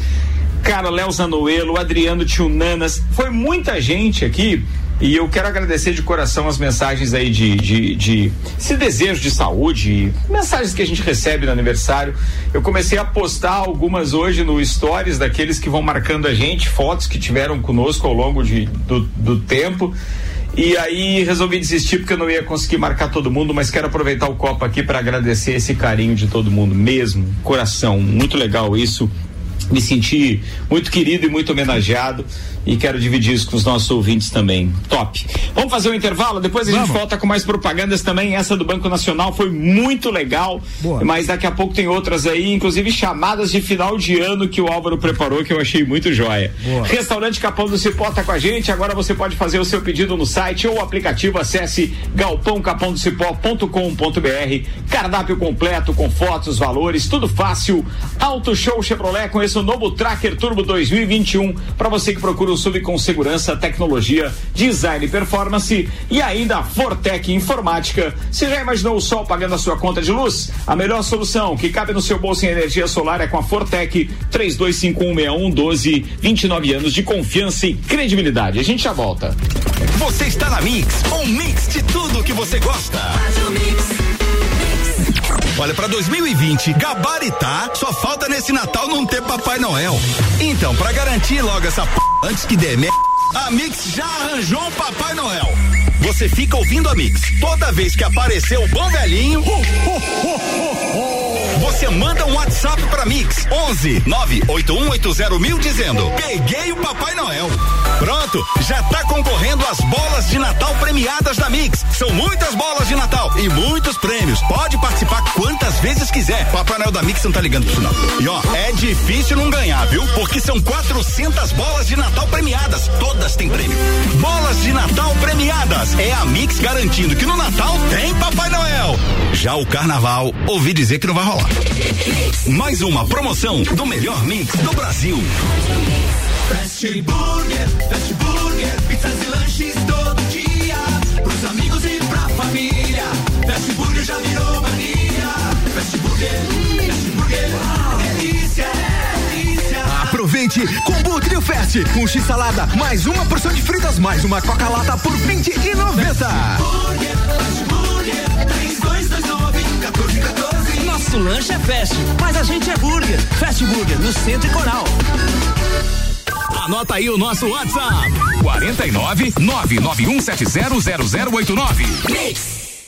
cara, Léo Zanoelo, Adriano Tchunanas, foi muita gente aqui e eu quero agradecer de coração as mensagens aí de, de, de esse desejo de saúde, mensagens que a gente recebe no aniversário. Eu comecei a postar algumas hoje no Stories daqueles que vão marcando a gente, fotos que tiveram conosco ao longo de, do, do tempo. E aí resolvi desistir porque eu não ia conseguir marcar todo mundo, mas quero aproveitar o copo aqui para agradecer esse carinho de todo mundo mesmo, coração, muito legal isso. Me senti muito querido e muito homenageado e quero dividir isso com os nossos ouvintes também. Top. Vamos fazer um intervalo, depois a gente volta com mais propagandas também. Essa do Banco Nacional foi muito legal, Boa. mas daqui a pouco tem outras aí, inclusive chamadas de final de ano que o Álvaro preparou que eu achei muito joia. Boa. Restaurante Capão do Cipó tá com a gente. Agora você pode fazer o seu pedido no site ou aplicativo. Acesse galpãocapãodocipó.com.br. Cardápio completo com fotos, valores, tudo fácil. Auto Show Chevrolet com novo Tracker Turbo 2021 para você que procura o sub com segurança, tecnologia, design e performance e ainda a Fortec Informática. Você já imaginou o sol pagando a sua conta de luz? A melhor solução que cabe no seu bolso em energia solar é com a Fortec 32516112, 29 anos de confiança e credibilidade. A gente já volta. Você está na Mix, um mix de tudo que você gosta. Olha, pra 2020, gabaritar, só falta nesse Natal não ter Papai Noel. Então, pra garantir logo essa p... antes que dê merda, a Mix já arranjou um Papai Noel. Você fica ouvindo a Mix. Toda vez que aparecer o bom velhinho, você manda um WhatsApp pra Mix 11 98180 mil dizendo: Peguei o Papai Noel. Pronto, já tá concorrendo às bolas de Natal premiadas da Mix. São muitas bolas de Natal e muitos prêmios. Pode participar quantas vezes quiser. Papai Noel da Mix não tá ligando pro sinal. E ó, é difícil não ganhar, viu? Porque são 400 bolas de Natal premiadas. Todas têm prêmio. Bolas de Natal premiadas. É a Mix garantindo que no Natal tem Papai Noel. Já o Carnaval, ouvi dizer que não vai rolar. Mais uma promoção do melhor mix do Brasil. Fast Burger, Fast Burger, pizzas e lanches todo dia. Pros amigos e pra família. Fast Burger já virou mania. Fast Burger, Fast Burger, delícia, delícia. Aproveite! Combo Trio Fest, um X salada, mais uma porção de fritas, mais uma Coca-Lata por 20 e 90. Burger, Fast Burger, 3229, 1414. Nosso lanche é fast, mas a gente é burger. Fast Burger, no Centro e Coral. Anota aí o nosso WhatsApp: 49 991700089.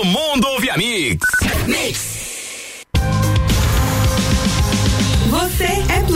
todo mundo ouve a Mix. Você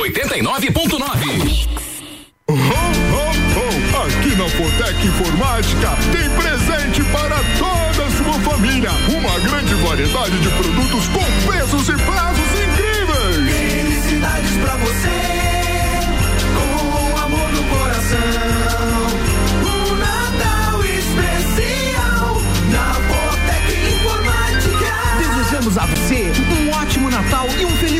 89.9 Ho, ho, ho! Aqui na Fortec Informática tem presente para toda a sua família. Uma grande variedade de produtos com preços e prazos incríveis. Felicidades pra você, com amor no coração. Um Natal especial na Botec Informática. Desejamos a você um ótimo Natal e um feliz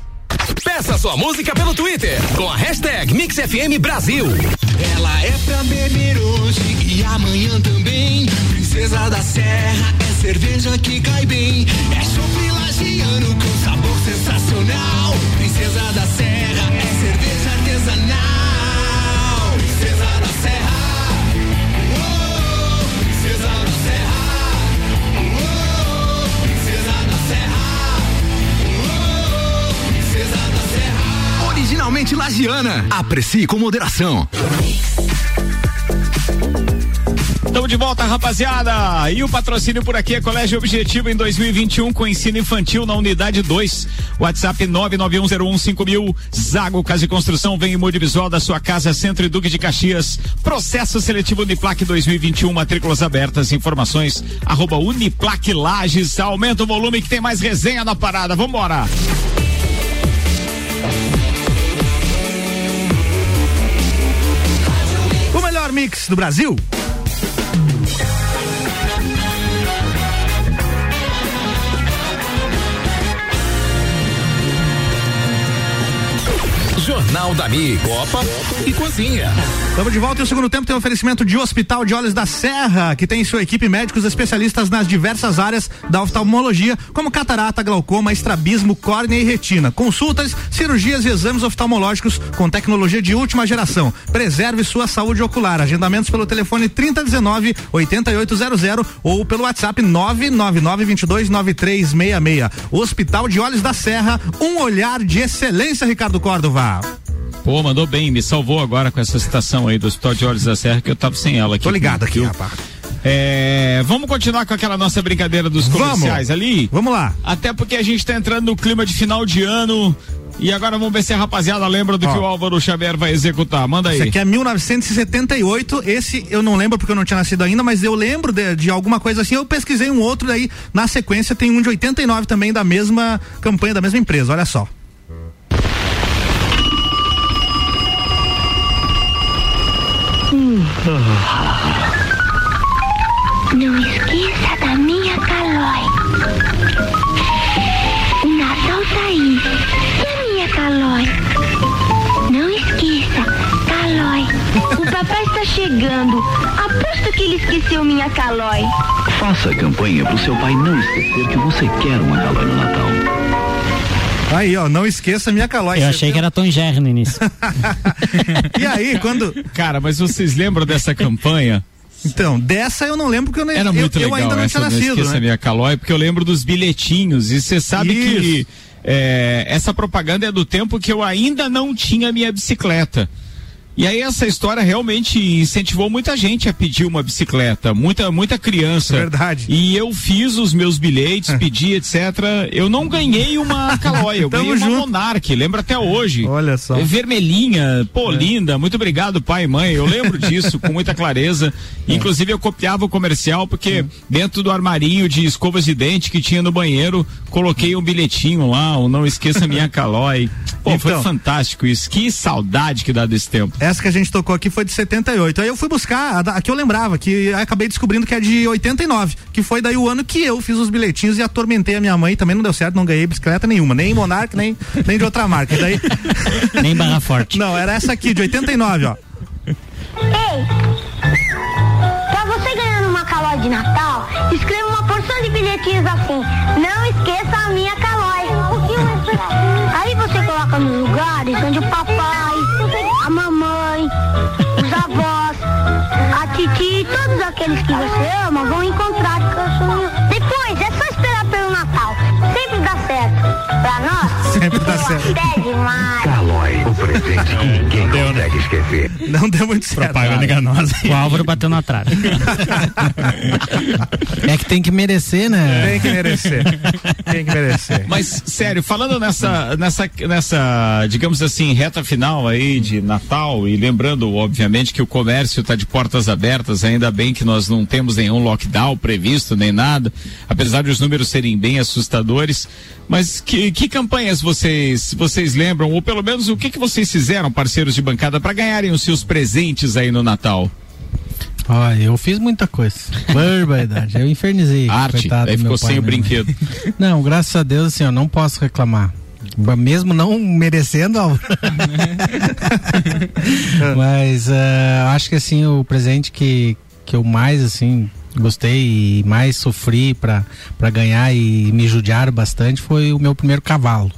Peça sua música pelo Twitter com a hashtag MixFM Brasil. Ela é pra beber hoje e amanhã também. Princesa da Serra é cerveja que cai bem. É chopp lagiano com sabor sensacional. Princesa da Serra Serra. Originalmente lagiana. Aprecie com moderação. Estamos de volta, rapaziada. E o patrocínio por aqui é Colégio Objetivo em 2021 com ensino infantil na unidade 2. WhatsApp 991015000. Zago Casa e Construção vem em visual da sua casa, Centro e Duque de Caxias. Processo seletivo Uniplac 2021, matrículas abertas. Informações arroba Uniplac Lages. Aumenta o volume que tem mais resenha na parada. Vambora. Mix do Brasil. Jornal da Mix. Copa e Cozinha. Estamos de volta e o segundo tempo tem oferecimento de Hospital de Olhos da Serra, que tem em sua equipe médicos especialistas nas diversas áreas da oftalmologia, como catarata, glaucoma, estrabismo, córnea e retina. Consultas, cirurgias e exames oftalmológicos com tecnologia de última geração. Preserve sua saúde ocular. Agendamentos pelo telefone 3019 8800 ou pelo WhatsApp 999 22 9366. Hospital de Olhos da Serra, um olhar de excelência, Ricardo Córdova. Pô, mandou bem, me salvou agora com essa citação aí do Hospital de Olhos da Serra, que eu tava sem ela aqui. Tô ligado aqui, rapaz. É, vamos continuar com aquela nossa brincadeira dos comerciais Vamos. ali? Vamos lá. Até porque a gente tá entrando no clima de final de ano. E agora vamos ver se a rapaziada lembra do Ó. que o Álvaro Xavier vai executar. Manda aí. Esse aqui é 1978. Esse eu não lembro porque eu não tinha nascido ainda, mas eu lembro de, de alguma coisa assim. Eu pesquisei um outro daí. Na sequência tem um de 89 também da mesma campanha, da mesma empresa. Olha só. Não esqueça da minha Calói. O Natal tá aí. E a minha Calói? Não esqueça, Calói. O papai está chegando. Aposto que ele esqueceu minha Calói. Faça a campanha pro seu pai não esquecer que você quer uma Calói no Natal. Aí, ó, não esqueça minha calói. Eu achei que era Tom Jerry no início. E aí, quando. Cara, mas vocês lembram dessa campanha? Então, dessa eu não lembro porque eu, nem, Era eu, muito eu legal ainda não essa tinha não nascido. esqueça né? minha calói, porque eu lembro dos bilhetinhos e você sabe que é, essa propaganda é do tempo que eu ainda não tinha minha bicicleta. E aí essa história realmente incentivou muita gente a pedir uma bicicleta, muita muita criança. Verdade. E eu fiz os meus bilhetes, pedi, etc. Eu não ganhei uma Calói, eu ganhei uma junto. Monark, lembro até hoje. Olha só. É vermelhinha, pô, linda, muito obrigado pai e mãe, eu lembro disso com muita clareza. Inclusive eu copiava o comercial porque dentro do armarinho de escovas de dente que tinha no banheiro, coloquei um bilhetinho lá, o não esqueça minha calói. Pô, foi Então. fantástico isso, que saudade que dá desse tempo. Essa que a gente tocou aqui foi de 78. Aí eu fui buscar, a, a que eu lembrava, que aí acabei descobrindo que é de 89, que foi daí o ano que eu fiz os bilhetinhos e atormentei a minha mãe, também não deu certo, não ganhei bicicleta nenhuma, nem Monark, nem, nem de outra marca. Daí, Nem barra forte. não, era essa aqui, de 89, ó. Ei! Pra você ganhar uma calói de Natal, escreva uma porção de bilhetinhos assim. Não esqueça a minha calói. Aí você coloca nos lugares onde o papai, aqueles que você ama vão encontrar. Depois é só esperar pelo Natal. Sempre dá certo. Pra nós, Sempre dá certo. Calói, o presente que ninguém consegue esquecer. Não deu muito certo. Propaganda enganosa. O Álvaro bateu na trave. É que tem que merecer, né? Tem que merecer. Tem que merecer. Mas, sério, falando nessa, nessa, nessa, digamos assim, reta final aí de Natal e lembrando, obviamente, que o comércio está de portas abertas, ainda bem que nós não temos nenhum lockdown previsto, nem nada, apesar de os números serem bem assustadores. Mas que, que campanhas vocês, vocês lembram, ou pelo menos o que, que vocês fizeram, parceiros de bancada, para ganharem os seus presentes aí no Natal? Olha, eu fiz muita coisa. Barbaridade. Eu infernizei. Arte, aí ficou sem o né? brinquedo. Não, graças a Deus, assim, eu não posso reclamar. Mesmo não merecendo, Álvaro. Mas ah, acho que assim, o presente que, que eu mais assim gostei e mais sofri pra ganhar e me judiaram bastante foi o meu primeiro cavalo.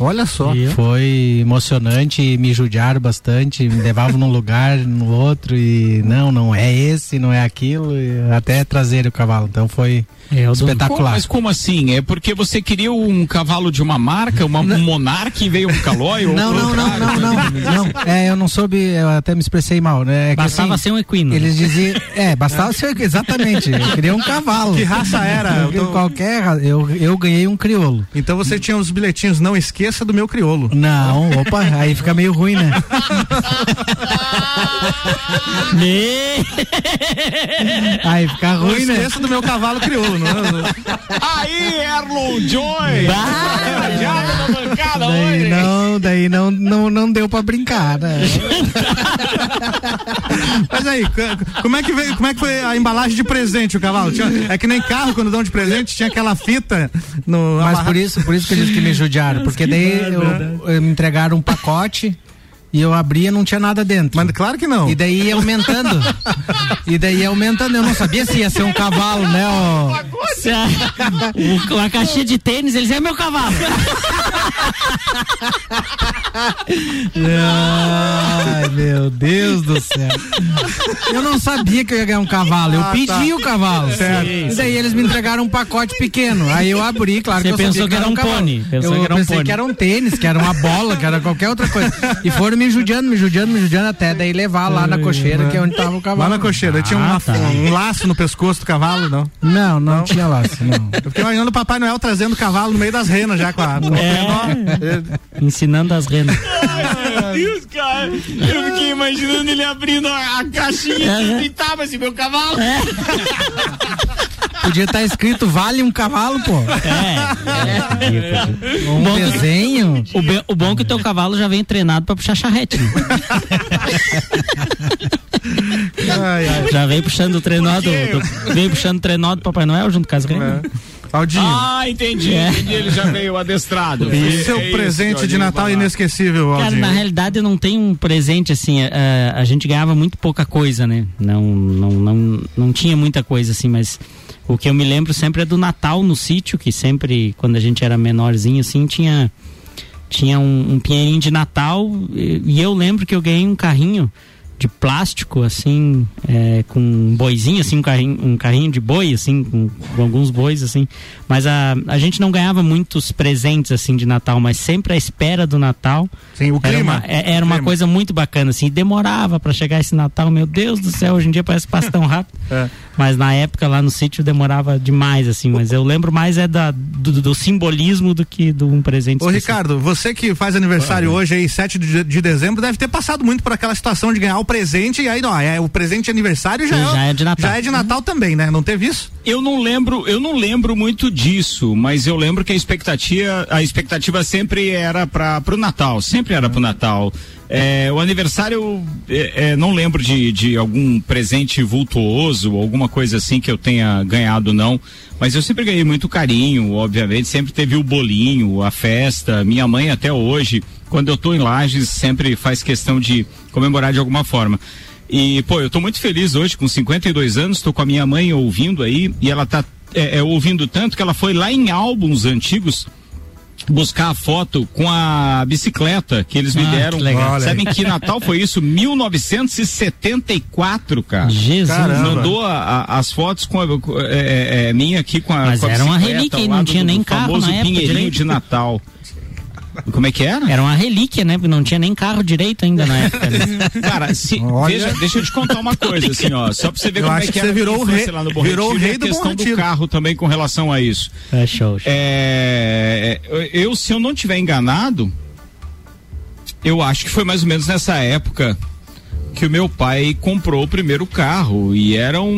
Olha só. Foi emocionante, me judiaram bastante, me levavam num lugar, no outro e não, não é esse, não é aquilo, e até trazer o cavalo. Então foi Como- espetacular. mas como assim? É porque você queria um cavalo de uma marca, uma, um Monark e veio um Calói? Não, não, não, não, não, não. É, eu não soube, eu até me expressei mal, né? É que, Bastava ser um equino. Eles diziam, é, bastava ser, exatamente, eu queria um cavalo. Que raça era? Eu tô- Qualquer, eu, eu ganhei um crioulo. Então você tinha os bilhetinhos, não esqueça do meu crioulo. Não, opa, aí fica meio ruim, né? Aí fica Não ruim, né? esqueça do meu cavalo crioulo. Não, Aí, Erlon Joy! Na bancada Daí hoje. não, daí não, não, não deu pra brincar, né? Mas aí, como é que veio, como é que foi a embalagem de presente o cavalo? Tinha- é que nem carro quando dão de presente, tinha aquela fita no Mas amarra- por isso, por isso que eles que me judiaram, porque daí eu, eu- me entregaram um pacote e eu abria e não tinha nada dentro. Mas claro que não. E daí ia aumentando. e daí ia aumentando. Eu não sabia se ia ser um cavalo, né? ó. Se a, o, a caixinha de tênis, eles é meu cavalo. Ai, meu Deus do céu. Eu não sabia que eu ia ganhar um cavalo. Eu Ah, pedi tá. o cavalo. Certo. E daí eles me entregaram um pacote pequeno. Aí eu abri, claro Você que eu pensou sabia que era um pônei. Pensou eu que era um pensei pônei. que era um tênis, que era uma bola, que era qualquer outra coisa. E foram me judiando, me judiando, me judiando até daí levar lá na cocheira, que é onde tava o cavalo. Lá na cocheira, tinha uma- Ah, tá. um laço no pescoço do cavalo, não? Não, não, tinha laço, não. Eu fiquei imaginando o Papai Noel trazendo o cavalo no meio das renas já com a. É. Ensinando as renas. Meu Deus, cara. Eu fiquei imaginando ele abrindo a, a caixinha É. e tava assim, meu cavalo. Podia estar escrito vale um cavalo, pô. É. Um Bom que- desenho. O, be- o bom é que o teu cavalo já vem treinado pra puxar charrete. né? Ai, ai. Já vem puxando o trenó do, do- Vem puxando o trenó do Papai Noel junto com as grenas. Aldinho. Ah, entendi. É. entendi. Ele já veio adestrado. o seu É isso, presente de Aldinho, Natal lá. inesquecível, Cara, Aldinho. na realidade não tem um presente assim, a, a gente ganhava muito pouca coisa, né? Não, não, não, não tinha muita coisa assim, mas o que eu me lembro sempre é do Natal no sítio, que sempre, quando a gente era menorzinho assim, tinha, tinha um, um pinheirinho de Natal e, e eu lembro que eu ganhei um carrinho de plástico, assim, é, com um boizinho, assim, um carrinho, um carrinho de boi, assim, com, com alguns bois, assim. Mas a, a gente não ganhava muitos presentes, assim, de Natal, mas sempre à espera do Natal. Sim, o Era clima. uma, é- era uma clima. coisa muito bacana, assim, e demorava para chegar esse Natal, meu Deus do céu, hoje em dia parece que passa tão rápido. É. Mas na época lá no sítio demorava demais, assim, mas eu lembro mais é da, do, do simbolismo do que de um presente Ô específico. Ricardo, você que faz aniversário hoje aí, 7 de, de dezembro, deve ter passado muito por aquela situação de ganhar o presente e aí não, é o presente de aniversário já, Já é de Natal. Já é de Natal também, né? Não teve isso? Eu não lembro, eu não lembro muito disso, mas eu lembro que a expectativa, a expectativa sempre era para o Natal, sempre era pro Natal. É, o aniversário, é, é, não lembro de, de algum presente vultuoso, alguma coisa assim que eu tenha ganhado, não. Mas eu sempre ganhei muito carinho, obviamente, sempre teve o bolinho, a festa. Minha mãe até hoje, quando eu tô em Lages, sempre faz questão de comemorar de alguma forma. E, pô, eu tô muito feliz hoje, com 52 anos, tô com a minha mãe ouvindo aí, e ela tá é, é, ouvindo tanto que ela foi lá em álbuns antigos buscar a foto com a bicicleta que eles me Ah, deram. que Sabem que Natal foi isso? 1974, cara. Jesus. Caramba. Mandou a- a- as fotos com a, é, é, é, minha aqui com a Mas com era uma relíquia não tinha nem carro na época pinheirinho de Natal. Como é que era? Era uma relíquia, né? Porque não tinha nem carro direito ainda na época. Né? Cara, se, Olha. veja, deixa eu te contar uma coisa, assim, ó. Só pra você ver Eu como acho é que que você a virou o rei- lá no Bom virou o Retiro e rei a do Bom questão do carro também com relação a isso. É show. show. É, eu, se eu não tiver enganado, eu acho que foi mais ou menos nessa época que o meu pai comprou o primeiro carro e era um,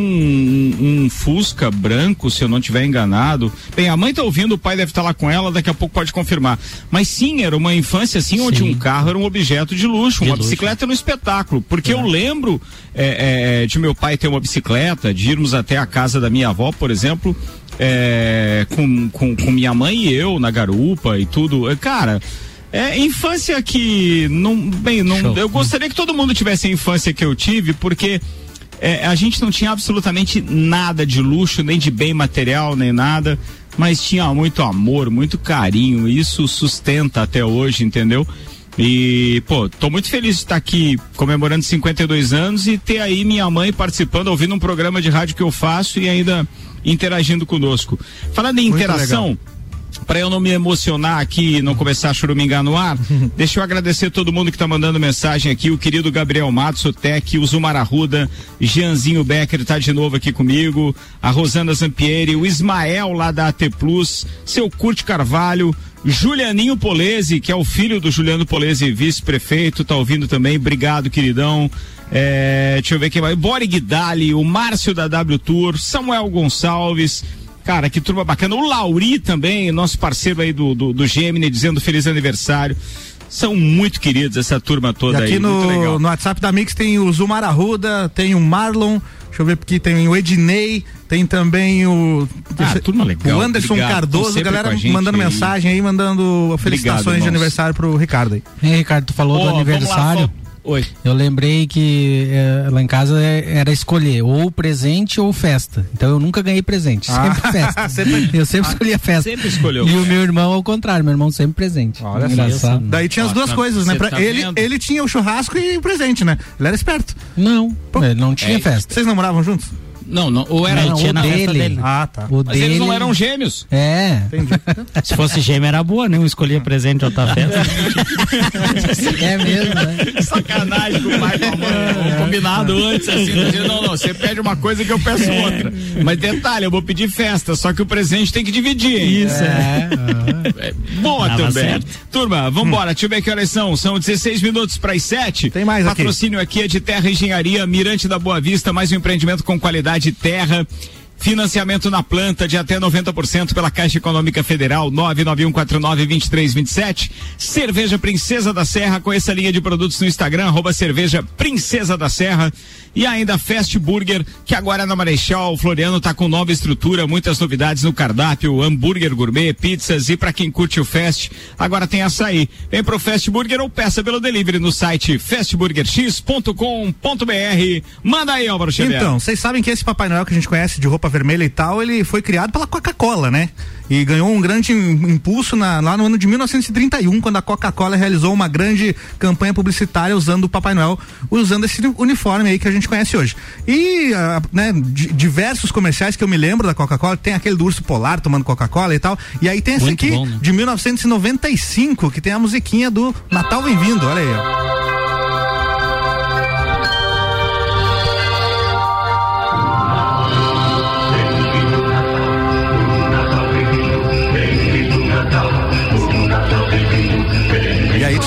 um Fusca branco, se eu não tiver enganado. Bem, a mãe tá ouvindo, o pai deve estar lá com ela, daqui a pouco pode confirmar. Mas sim, era uma infância assim, onde Sim. um carro era um objeto de luxo, De uma luxo. bicicleta era um espetáculo. Porque eu lembro é, é, de meu pai ter uma bicicleta, de irmos até a casa da minha avó, por exemplo, é, com, com, com minha mãe e eu na garupa e tudo. É, Cara, é infância que não, bem, não, Show. eu gostaria que todo mundo tivesse a infância que eu tive, porque é, a gente não tinha absolutamente nada de luxo, nem de bem material, nem nada, mas tinha muito amor, muito carinho, isso sustenta até hoje, entendeu? E, pô, tô muito feliz de estar aqui comemorando 52 anos e ter aí minha mãe participando, ouvindo um programa de rádio que eu faço e ainda interagindo conosco. Falando em Muito interação, legal. Para eu não me emocionar aqui e não começar a churumingar no ar, deixa eu agradecer todo mundo que tá mandando mensagem aqui, o querido Gabriel Matos, o Tec, o Zumar Arruda, Jeanzinho Becker tá de novo aqui comigo, a Rosana Zampieri, o Ismael lá da AT Plus, seu Curte Carvalho, Julianinho Polese, que é o filho do Juliano Polese, vice-prefeito, tá ouvindo também, obrigado queridão. É, deixa eu ver quem mais. Bori Guidali, o Márcio da W Tour, Samuel Gonçalves, Cara, que turma bacana. O Lauri também, nosso parceiro aí do, do, do Gemini, dizendo feliz aniversário. São muito queridos essa turma E toda aqui aí. no, no WhatsApp da Mix tem o Zumar Arruda, tem o Marlon, deixa eu ver aqui, tem o Ednei, tem também o. Ah, turma legal. O Anderson Obrigado. Cardoso, galera mandando aí. mensagem aí, mandando felicitações de irmãos. aniversário pro Ricardo aí. Ei, Ricardo, tu falou Ó, do vamos lá, aniversário. Oi. Eu lembrei que eh, lá em casa eh, era escolher ou presente ou festa. Então eu nunca ganhei presente, Ah, sempre festa. sempre- Eu sempre escolhia festa. Sempre escolheu. E o meu irmão ao contrário, meu irmão sempre presente. Olha só. Engraçado. Daí tinha as duas tá- coisas, né? Pra tá ele, vendo? ele tinha o churrasco e o presente, né? Ele era esperto. Não, ele não tinha É, festa. Vocês namoravam juntos? Não, não. Ou era. Não, tinha o dele. dele. Ah, tá. O Mas dele. eles não eram gêmeos. É. Entendi. Se fosse gêmeo era boa, né? Um escolhia presente de outra festa. É mesmo, né? Sacanagem com o pai e com a mãe. Combinado antes, assim. dizendo, Não, não, você pede uma coisa que eu peço outra. Mas detalhe, eu vou pedir festa, só que o presente tem que dividir. hein? Isso, É. É, boa Dava também. certo. Turma, vambora, deixa eu ver que horas são. São 16 minutos para as 7. Tem mais aqui. Patrocínio aqui é de Terra Engenharia, Mirante da Boa Vista, mais um empreendimento com qualidade terra. Financiamento na planta de até 90% pela Caixa Econômica Federal 991492327. Cerveja Princesa da Serra com essa linha de produtos no Instagram arroba cerveja Princesa da Serra e ainda Fast Burger que agora na Marechal Floriano tá com nova estrutura, muitas novidades no cardápio, hambúrguer gourmet, pizzas e para quem curte o Fast, agora tem açaí. Vem pro Fast Burger ou peça pelo delivery no site fastburgerx.com.br. Manda aí, Álvaro Xavier. Então, vocês sabem que esse Papai Noel que a gente conhece de roupa vermelha e tal, ele foi criado pela Coca-Cola, né? E ganhou um grande im- impulso na- lá no ano de 1931, quando a Coca-Cola realizou uma grande campanha publicitária usando o Papai Noel, usando esse uniforme aí que a gente conhece hoje. E, ah, né, di- diversos comerciais que eu me lembro da Coca-Cola, tem aquele do urso polar tomando Coca-Cola e tal. E aí tem esse Muito aqui, bom, né? de 1995, que tem a musiquinha do Natal Vem Vindo, olha aí, ó.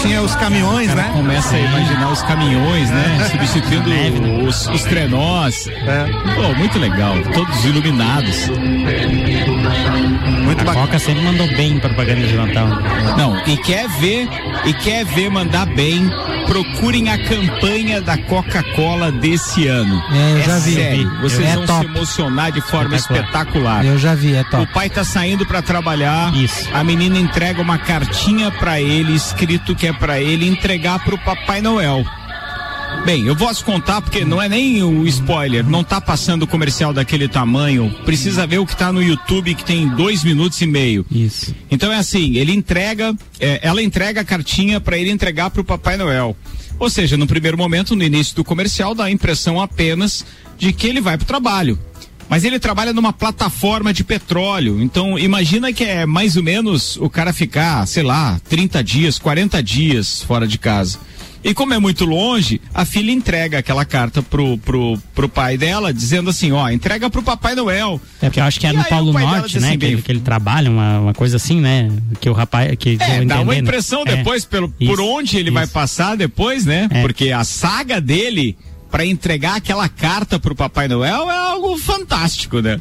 Tinha os caminhões, né? Começa a imaginar os caminhões, né? Substituindo os, os trenós. Pô, muito legal. Todos iluminados. Muito a Coca sempre mandou bem em propaganda de Natal. Não, e quer ver, e quer ver mandar bem, procurem a campanha da Coca-Cola desse ano. É, eu já vi. Sério, vi. vocês É vão top. se emocionar de forma Espetacular. espetacular. Eu já vi, é top. O pai tá saindo pra trabalhar. Isso. A menina entrega uma cartinha pra ele, escrito que é pra ele entregar pro Papai Noel. Bem, eu posso contar porque não é nem o spoiler, não tá passando o comercial daquele tamanho. Precisa ver o que tá no YouTube que tem dois minutos e meio. Isso. Então é assim, ele entrega, é, ela entrega a cartinha pra ele entregar pro Papai Noel. Ou seja, no primeiro momento, no início do comercial, dá a impressão apenas de que ele vai pro trabalho. Mas ele trabalha numa plataforma de petróleo. Então, imagina que é mais ou menos o cara ficar, sei lá, 30 dias, 40 dias fora de casa. E como é muito longe, a filha entrega aquela carta pro, pro, pro pai dela, dizendo assim, ó, entrega pro Papai Noel. É porque eu acho que é E no aí Polo o pai dela Norte, né? assim, que, ele, que ele trabalha, uma, uma coisa assim, né? Que o rapaz. Que É, dá uma entendendo. impressão É. depois pelo, por Isso, onde ele vai passar depois, né? É. Porque a saga dele pra entregar aquela carta pro Papai Noel é algo fantástico, né?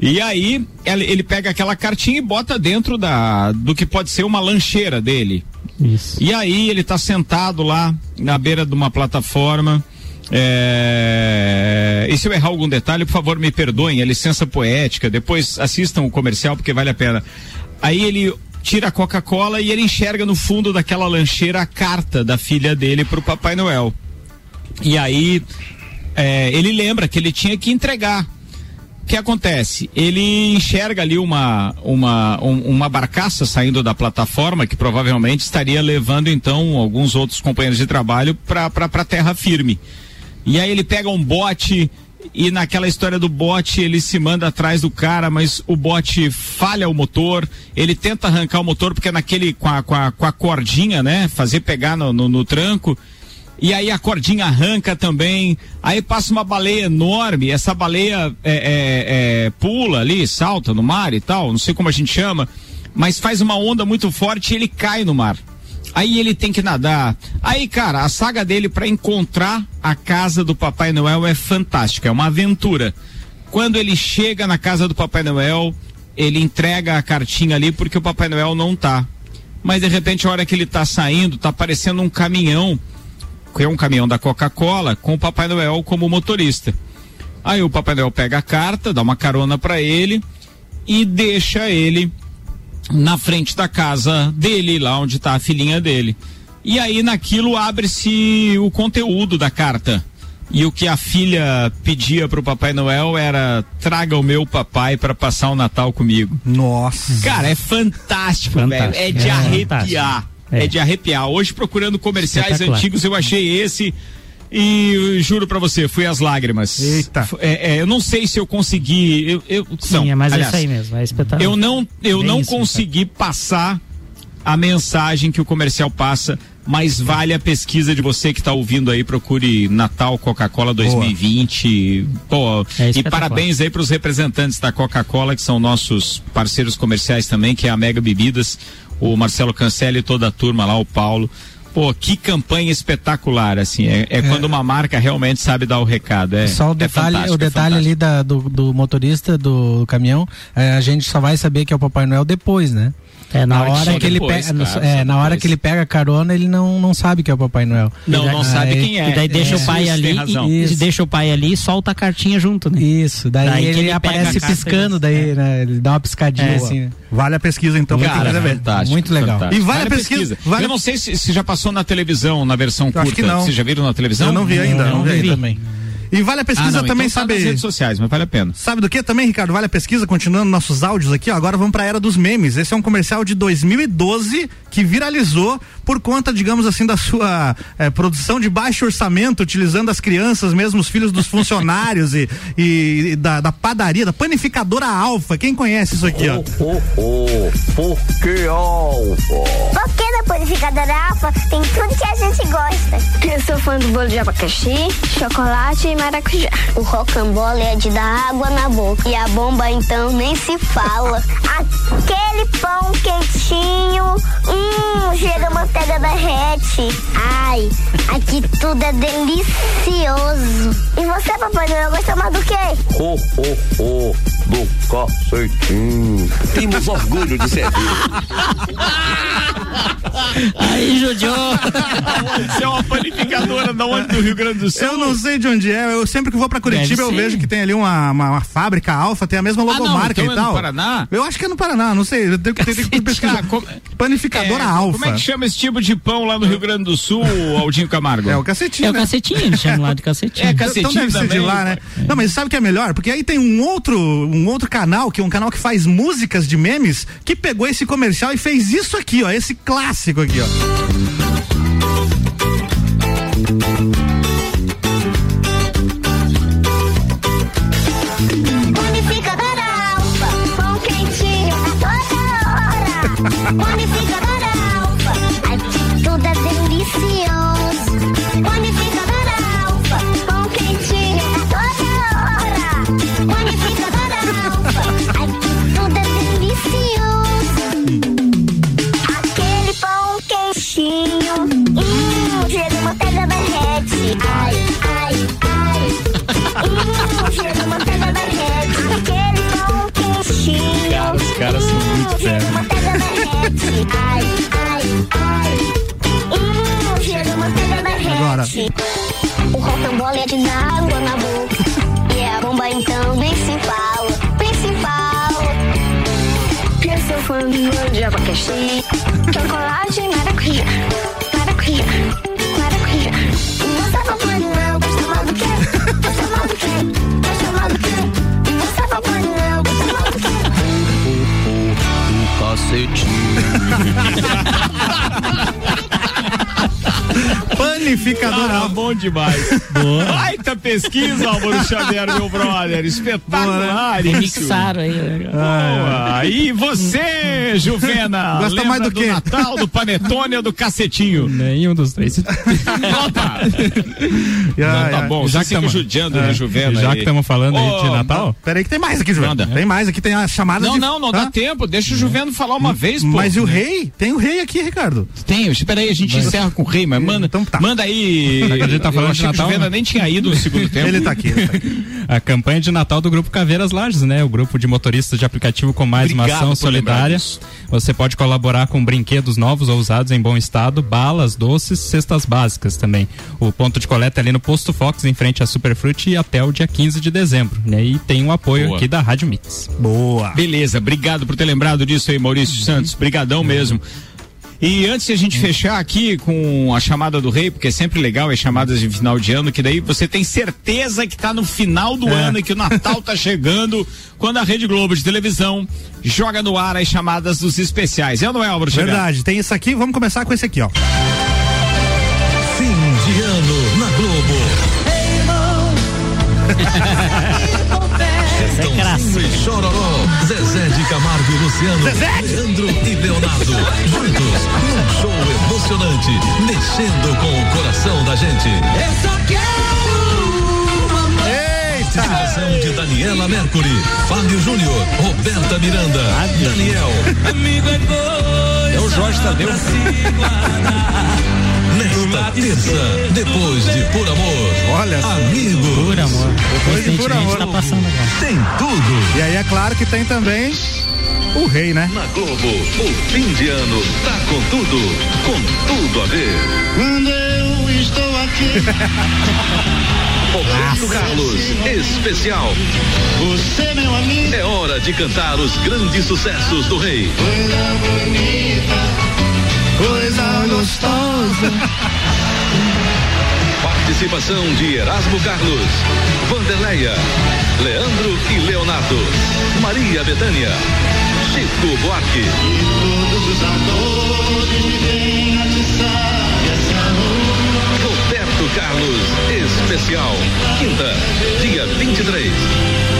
E aí ele, pega aquela cartinha e bota dentro da do que pode ser uma lancheira dele. Isso. E aí ele tá sentado lá na beira de uma plataforma. É... E se eu errar algum detalhe, por favor, me perdoem, é licença poética. Depois assistam o comercial porque vale a pena. Aí ele tira a Coca-Cola e ele enxerga no fundo daquela lancheira a carta da filha dele pro Papai Noel. E aí é, ele lembra que ele tinha que entregar. O que acontece? Ele enxerga ali uma, uma, um- uma barcaça saindo da plataforma que provavelmente estaria levando então alguns outros companheiros de trabalho para terra firme. E aí ele pega um bote e naquela história do bote ele se manda atrás do cara, mas o bote falha o motor, ele tenta arrancar o motor porque naquele com a, com a, com a cordinha, né? Fazer pegar no, no, no tranco. E aí a cordinha arranca também. Aí passa uma baleia enorme. Essa baleia é, é, é, pula ali, salta no mar e tal. Não sei como a gente chama. Mas faz uma onda muito forte e ele cai no mar. Aí ele tem que nadar. Aí, cara, a saga dele para encontrar a casa do Papai Noel é fantástica. É uma aventura. Quando ele chega na casa do Papai Noel, ele entrega a cartinha ali porque o Papai Noel não tá. Mas de repente, a hora que ele tá saindo, tá aparecendo um caminhão é um caminhão da Coca-Cola com o Papai Noel como motorista. Aí o Papai Noel pega a carta, dá uma carona para ele e deixa ele na frente da casa dele, lá onde tá a filhinha dele. E aí naquilo abre-se o conteúdo da carta. E o que a filha pedia pro Papai Noel era traga o meu papai para passar o Natal comigo. Nossa. Cara, é fantástico, Fantástico. velho. É de É arrepiar. fantástico. É. É. de arrepiar. Hoje procurando comerciais antigos eu achei esse e juro pra você, fui às lágrimas. Eita. É, é, eu não sei se eu consegui. Eu, eu, Sim, não, é mais aliás, isso aí mesmo. É espetáculo. Eu não, eu Bem não isso, consegui passar a mensagem que o comercial passa, mas vale a pesquisa de você que está ouvindo aí, procure Natal Coca-Cola 2020. Pô, É e parabéns aí para os representantes da Coca-Cola, que são nossos parceiros comerciais também, que é a Mega Bebidas, o Marcelo Cancelli e toda a turma lá, o Paulo. Pô, que campanha espetacular, assim. É, é quando uma marca realmente sabe dar o recado. É, Só o é detalhe, fantástico, o detalhe é ali da- do, do motorista do caminhão, é, a gente só vai saber que é o Papai Noel depois, né? É, na hora que que ele depois, pega, cara, é, na hora que ele pega a carona, ele não, não sabe que é o Papai Noel. Não, E não daí- sabe quem é. E daí deixa o pai Isso, ali e, e deixa o pai ali e solta a cartinha junto, né? Isso, daí, Daí que ele, ele aparece piscando, daí, né? Ele dá uma piscadinha É. assim. né? Vale a pesquisa então Cara, fantástico, Muito legal. fantástico. E vale a pesquisa- vale- Eu não sei se, se já passou na televisão, na versão acho curta. que não. Vocês já viram na televisão? Eu não vi ainda, não vi também. E vale a pesquisa Ah, não, também, então tá sabe? nas redes sociais, mas vale a pena. Sabe do que também, Ricardo? Vale a pesquisa, continuando nossos áudios aqui, ó. Agora vamos pra era dos memes. Esse é um comercial de 2012 que viralizou por conta, digamos assim, da sua eh, produção de baixo orçamento, utilizando as crianças, mesmo os filhos dos funcionários e, e- e da, da padaria, da panificadora Alfa. Quem conhece isso aqui, ó? Oh, oh, por que alfa? Porque na panificadora Alfa tem tudo que a gente gosta. Eu sou fã do bolo de abacaxi, chocolate e maracujá. O rocambole é de dar água na boca. E a bomba então nem se fala. Aquele pão quentinho, hum, chega a manteiga derrete. Ai, aqui tudo é delicioso. E você, Papai Noel, gosta mais do quê? Oh, oh, oh, do cacetinho. Temos orgulho de servir. Aí, Judiou. Você é uma panificadora da onde do Rio Grande do Sul? Eu não sei de onde é. Eu sempre que vou pra Curitiba eu vejo que tem ali uma, uma, uma fábrica Alfa, tem a mesma Ah, não, logomarca então e é no tal. Paraná? Eu acho que é no Paraná, não sei. Eu tenho que, tenho que pesquisar. Panificadora É, Alfa. Como é que chama esse tipo de pão lá no Rio Grande do Sul, Aldinho Camargo? É o cacetinho. É o né? cacetinho, eles chamam lá de cacetinho. É, Então cacetinho deve ser de também. lá, né? Não, mas sabe o que é melhor? Porque aí tem um outro, um outro canal, que é um canal que faz músicas de memes, que pegou esse comercial e fez isso aqui, ó, esse clássico aqui, ó. O rocambole é de dar água na boca. E a bomba então nem se fala, fala. Eu sou fã do bolo de abacaxi, chocolate e maracujá. Maracujá, maracujá. Você, Papai Noel, gosta mais do quê? Gosta mais do quê? Gosta mais do quê? Você, Papai Noel, gosta mais do quê? Panificadora Ah, bom demais. Boa. Baita pesquisa, Álvaro Xavier, meu brother. Espetacular isso. Remixaram aí. né? Boa. E você, Juvena? Gosta mais do quê? Natal, do Panetone ou do cacetinho? Nenhum dos três. Opa! Não, tá bom, já que estamos judiando, né, Juvena? Já aí. que estamos falando aí de Natal, Peraí que tem mais aqui, Juvena. Manda. Tem mais aqui, tem as chamadas Não, de... não, não dá tempo. Deixa o Juveno falar uma vez, pô. Mas e o rei? Tem o rei aqui, Ricardo. Tem, espera aí, a gente encerra com o rei, mas manda, Então tá. manda aí. a gente tá falando de que o Natal, Juvena né? nem tinha ido no segundo tempo. Ele tá aqui. Ele tá aqui. a campanha de Natal do Grupo Caveiras Lages, né? O grupo de motoristas de aplicativo com mais uma Obrigado ação por lembrar solidária. Você pode colaborar com brinquedos novos ou usados em bom estado, balas, doces, cestas básicas também. O ponto de coleta é ali no Posto Fox, em frente à Superfruit, e até o dia 15 de dezembro. Né? E tem o apoio Boa. aqui da Rádio Mix. Boa. Beleza, obrigado por ter lembrado disso aí, Maurício Santos. Brigadão mesmo. E antes de a gente fechar aqui com a chamada do rei, porque é sempre legal as chamadas de final de ano, que daí você tem certeza que tá no final do É. ano e que o Natal tá chegando, quando a Rede Globo de televisão joga no ar as chamadas dos especiais. É ou não é, Xavier? Verdade, tem isso aqui. Vamos começar com esse aqui, ó. E Luciano, Leandro e Leonardo, juntos num show emocionante, mexendo com o coração da gente. Eu só quero Eita! Direção de Daniela Mercury, Fábio Júnior, Roberta Miranda, Daniel, amigo é coisa É o Jorge Tadeu. Nesta terça, depois de Por Amor. Olha só. Amigos. Por amor. Depois de Por Amor. tá passando agora. Tem tudo. E aí é claro que tem também o rei, né? Na Globo, o fim de ano tá com tudo, com tudo a ver. Quando eu estou aqui. Roberto Carlos, especial. Você, meu amigo. É hora de cantar os grandes sucessos do rei. Coisa bonita, coisa gostosa. Participação de Erasmo Carlos, Vanderleia, Leandro e Leonardo, Maria Betânia, Chico Buarque. Todos os amores vêm atiçar essa. Roberto Carlos, especial. Quinta, dia 23.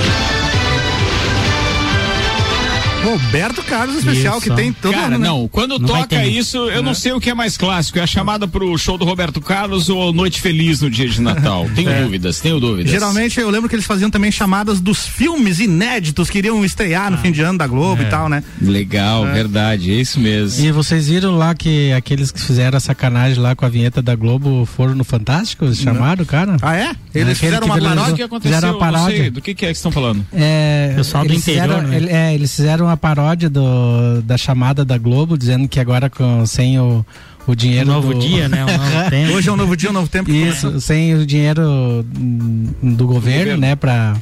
Roberto Carlos especial Isso. que tem todo Cara, ano, né? não, quando Não toca isso, eu não sei o que é mais clássico. É a chamada pro show do Roberto Carlos ou Noite Feliz no dia de Natal? Tenho É. dúvidas, tenho dúvidas. Geralmente eu lembro que eles faziam também chamadas dos filmes inéditos que iriam estrear no fim de ano da Globo É. e tal, né? Legal, verdade, é isso mesmo. E vocês viram lá que aqueles que fizeram a sacanagem lá com a vinheta da Globo foram no Fantástico? Eles chamaram o cara? Ah, é? Eles Aquele fizeram uma paródia? O que aconteceu? Fizeram uma Não sei, paródia. do que, que é que estão falando? É, Pessoal do eles interior, fizeram, né? ele- é, eles fizeram uma paródia do, da chamada da Globo, dizendo que agora com, sem o, o dinheiro. Um novo do- dia, né? Um novo tempo. Hoje é um novo dia, um novo tempo. Isso, sem o dinheiro do governo, governo. né, pra.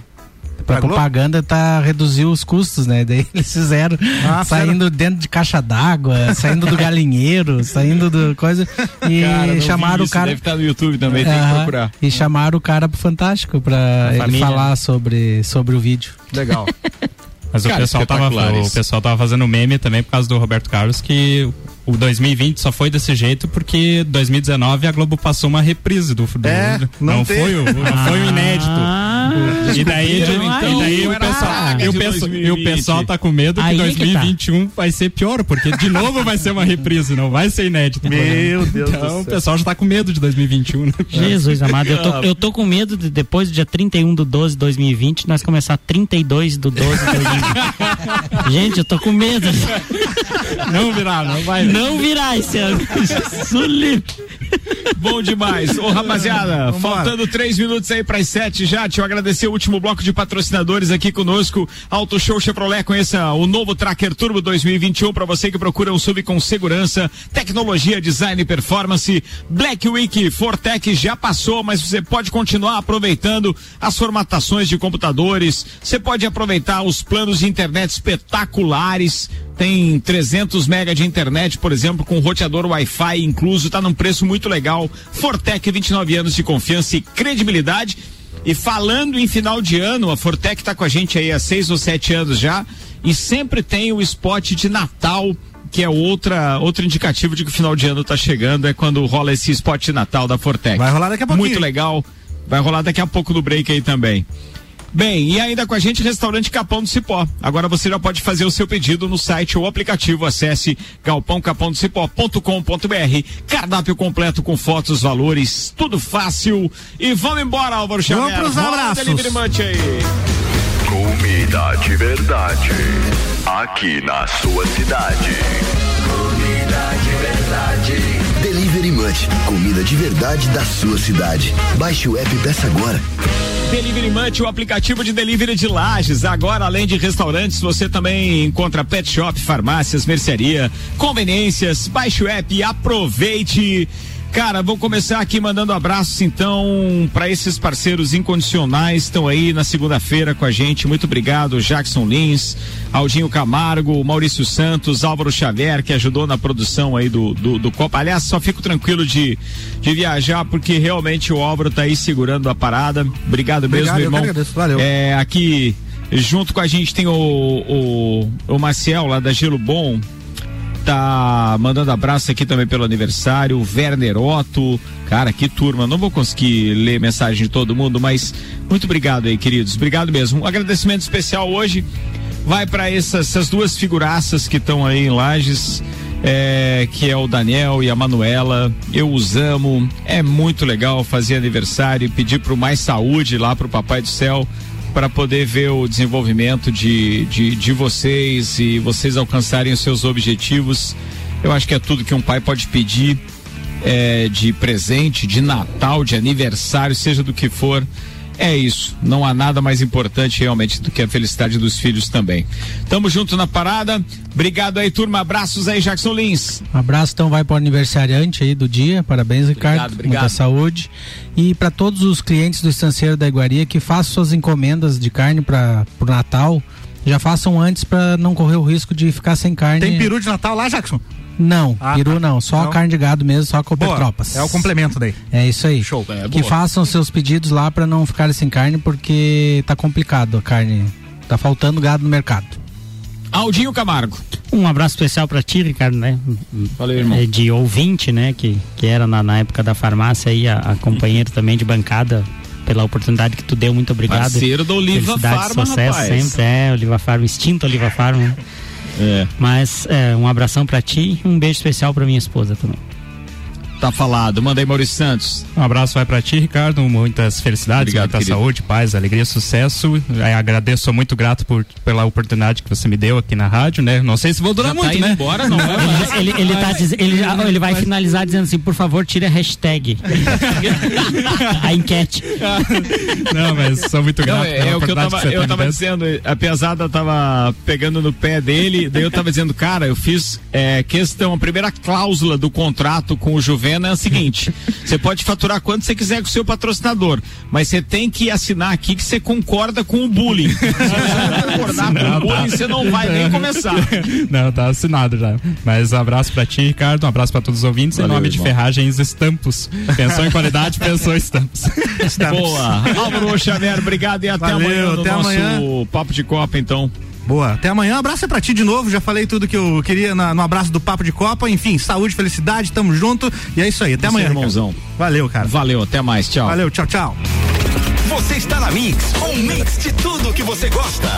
Pra propaganda tá reduzir os custos, né? Daí eles fizeram Ah, saindo dentro de caixa d'água, saindo do galinheiro, saindo do coisa e Cara, chamaram o cara Deve estar no YouTube também, tem que procurar. E chamaram o cara pro Fantástico pra ele família, falar sobre, sobre o vídeo. Legal. Mas Cara, o, pessoal tava, o pessoal tava fazendo meme também por causa do Roberto Carlos que o 2020 só foi desse jeito porque 2019 a Globo passou uma reprise do, do É, não não, foi o, não foi o inédito. Ah, e daí, descobriram, e daí então, o pessoal, praga e o de pessoal, e o 2020. pessoal tá com medo que Aí é que tá. 2021 vai ser pior, porque de novo vai ser uma reprise, não vai ser inédito. Meu Deus do Então céu. o pessoal já tá com medo de 2021. né? Jesus amado, eu tô, eu tô com medo de depois do dia 31 do 12 de 2020, nós começar 32 do 12 de 2020. Gente, eu tô com medo. Não virar, não vai. Não virar esse ano. Bom demais. Ô, rapaziada, Vambora. faltando três minutos aí para as sete já. Deixa eu agradecer o último bloco de patrocinadores aqui conosco. Auto Show Chevrolet, conheça o novo Tracker Turbo 2021 para você que procura um sub com segurança, tecnologia, design e performance. Black Week Fortec já passou, mas você pode continuar aproveitando as formatações de computadores. Você pode aproveitar os planos de internet espetaculares. Tem 300 mega de internet, por exemplo, com roteador Wi-Fi incluso, tá num preço muito legal. Fortec, 29 anos de confiança e credibilidade. E falando em final de ano, a Fortec tá com a gente aí há seis ou sete anos já e sempre tem o spot de Natal que é outra outro indicativo de que o final de ano tá chegando é quando rola esse spot de Natal da Fortec. Vai rolar daqui a pouquinho. Muito legal. Vai rolar daqui a pouco no break aí também. Bem, e ainda com a gente, restaurante Capão do Cipó. Agora você já pode fazer o seu pedido no site ou aplicativo. Acesse galpãocapãodocipó.com.br. Cardápio completo com fotos, valores, tudo fácil. E vamos embora, Álvaro Xavier. Vamos pros abraços. Aí. Comida de verdade. Aqui na sua cidade. Comida de verdade. Delivery Munch, comida de verdade da sua cidade. Baixe o app e peça agora. Delivery Munch, o aplicativo de delivery de lajes. Agora, além de restaurantes, você também encontra pet shop, farmácias, mercearia, conveniências. Baixe o app e aproveite. Cara, vou começar aqui mandando abraços então para esses parceiros incondicionais estão aí na segunda-feira com a gente. Muito obrigado, Jackson Lins, Aldinho Camargo, Maurício Santos, Álvaro Xavier, que ajudou na produção aí do, do, do Copa. Aliás, só fico tranquilo de, de viajar, porque realmente o Álvaro tá aí segurando a parada. Obrigado, Obrigado, mesmo, eu irmão. agradeço, valeu. É, aqui junto com a gente tem o, o, o Maciel lá da Gelo Bom tá mandando abraço aqui também pelo aniversário, Werner Otto, cara, que turma, não vou conseguir ler mensagem de todo mundo, mas muito obrigado aí, queridos, obrigado mesmo. Um agradecimento especial hoje vai para essas, essas duas figuraças que estão aí em Lages, é, que é o Daniel e a Manuela, eu os amo, é muito legal fazer aniversário e pedir pro mais saúde lá pro Papai do Céu, para poder ver o desenvolvimento de, de, de vocês e vocês alcançarem os seus objetivos. Eu acho que é tudo que um pai pode pedir. é, de presente, de Natal, de aniversário, seja do que for. É isso. Não há nada mais importante realmente do que a felicidade dos filhos também. Tamo junto na parada. Obrigado aí, turma. Abraços aí, Jackson Lins. Um abraço então vai para o aniversariante aí do dia. Parabéns, Ricardo. obrigado. Muita saúde. E para todos os clientes do estanceiro da Iguaria que façam suas encomendas de carne para o Natal, já façam antes para não correr o risco de ficar sem carne. Tem peru de Natal lá, Jackson? Não, Ah, peru tá. não, só Então- carne de gado mesmo, só com Boa, tropas. é o complemento daí. É isso aí. Show. É, que façam seus pedidos lá para não ficarem sem carne, porque tá complicado a carne. Tá faltando gado no mercado. Aldinho Camargo. Um abraço especial para ti, Ricardo, né? Valeu, irmão. É, De ouvinte, né? Que, que era na, na época da farmácia aí, a, a companheiro também de bancada, pela oportunidade que tu deu, muito obrigado. Parceiro da Oliva Felicidade, Farma, sucesso rapaz. sempre, é, Oliva Farma, extinto Oliva Farma. Né? É. Mas é, um abração para ti e um beijo especial para minha esposa também. Tá falado. Manda aí, Maurício Santos. Um abraço vai pra ti, Ricardo. Muitas felicidades, Obrigado, muita querido. saúde, paz, alegria, sucesso. É, agradeço, sou muito grato por, pela oportunidade que você me deu aqui na rádio, né? Não sei se vou durar Já tá muito, indo né? embora, não vai mais. Ele, ele, tá diz- ele, ele vai finalizar dizendo assim, por favor, tire a hashtag. a enquete. Não, mas sou muito grato Não, pela é, é o que eu tava, você eu tem me tava dizendo, a pesada tava pegando no pé dele, daí eu tava dizendo, cara, eu fiz é, questão, a primeira cláusula do contrato com o É a seguinte: você pode faturar quanto você quiser com o seu patrocinador, mas você tem que assinar aqui que você concorda com o bullying. Se você não concordar com o bullying, você não vai nem começar. Não, tá assinado já. Mas um abraço pra ti, Ricardo. Um abraço pra todos os ouvintes. Valeu, em nome de irmão. Ferragens Estampos. Pensou em qualidade, pensou em estampos. Boa. Álvaro Xavier, obrigado e até Valeu, amanhã no até nosso amanhã. Papo de Copa, então. Boa, até amanhã. Abraço é pra ti de novo. Já falei tudo que eu queria na- no abraço do Papo de Copa. Enfim, saúde, felicidade, tamo junto. E é isso aí. Até Você, amanhã. irmãozão. Ricardo. Valeu, cara. Valeu, até mais. Tchau. Valeu, tchau, tchau. Você está na Mix, um mix de tudo que você gosta.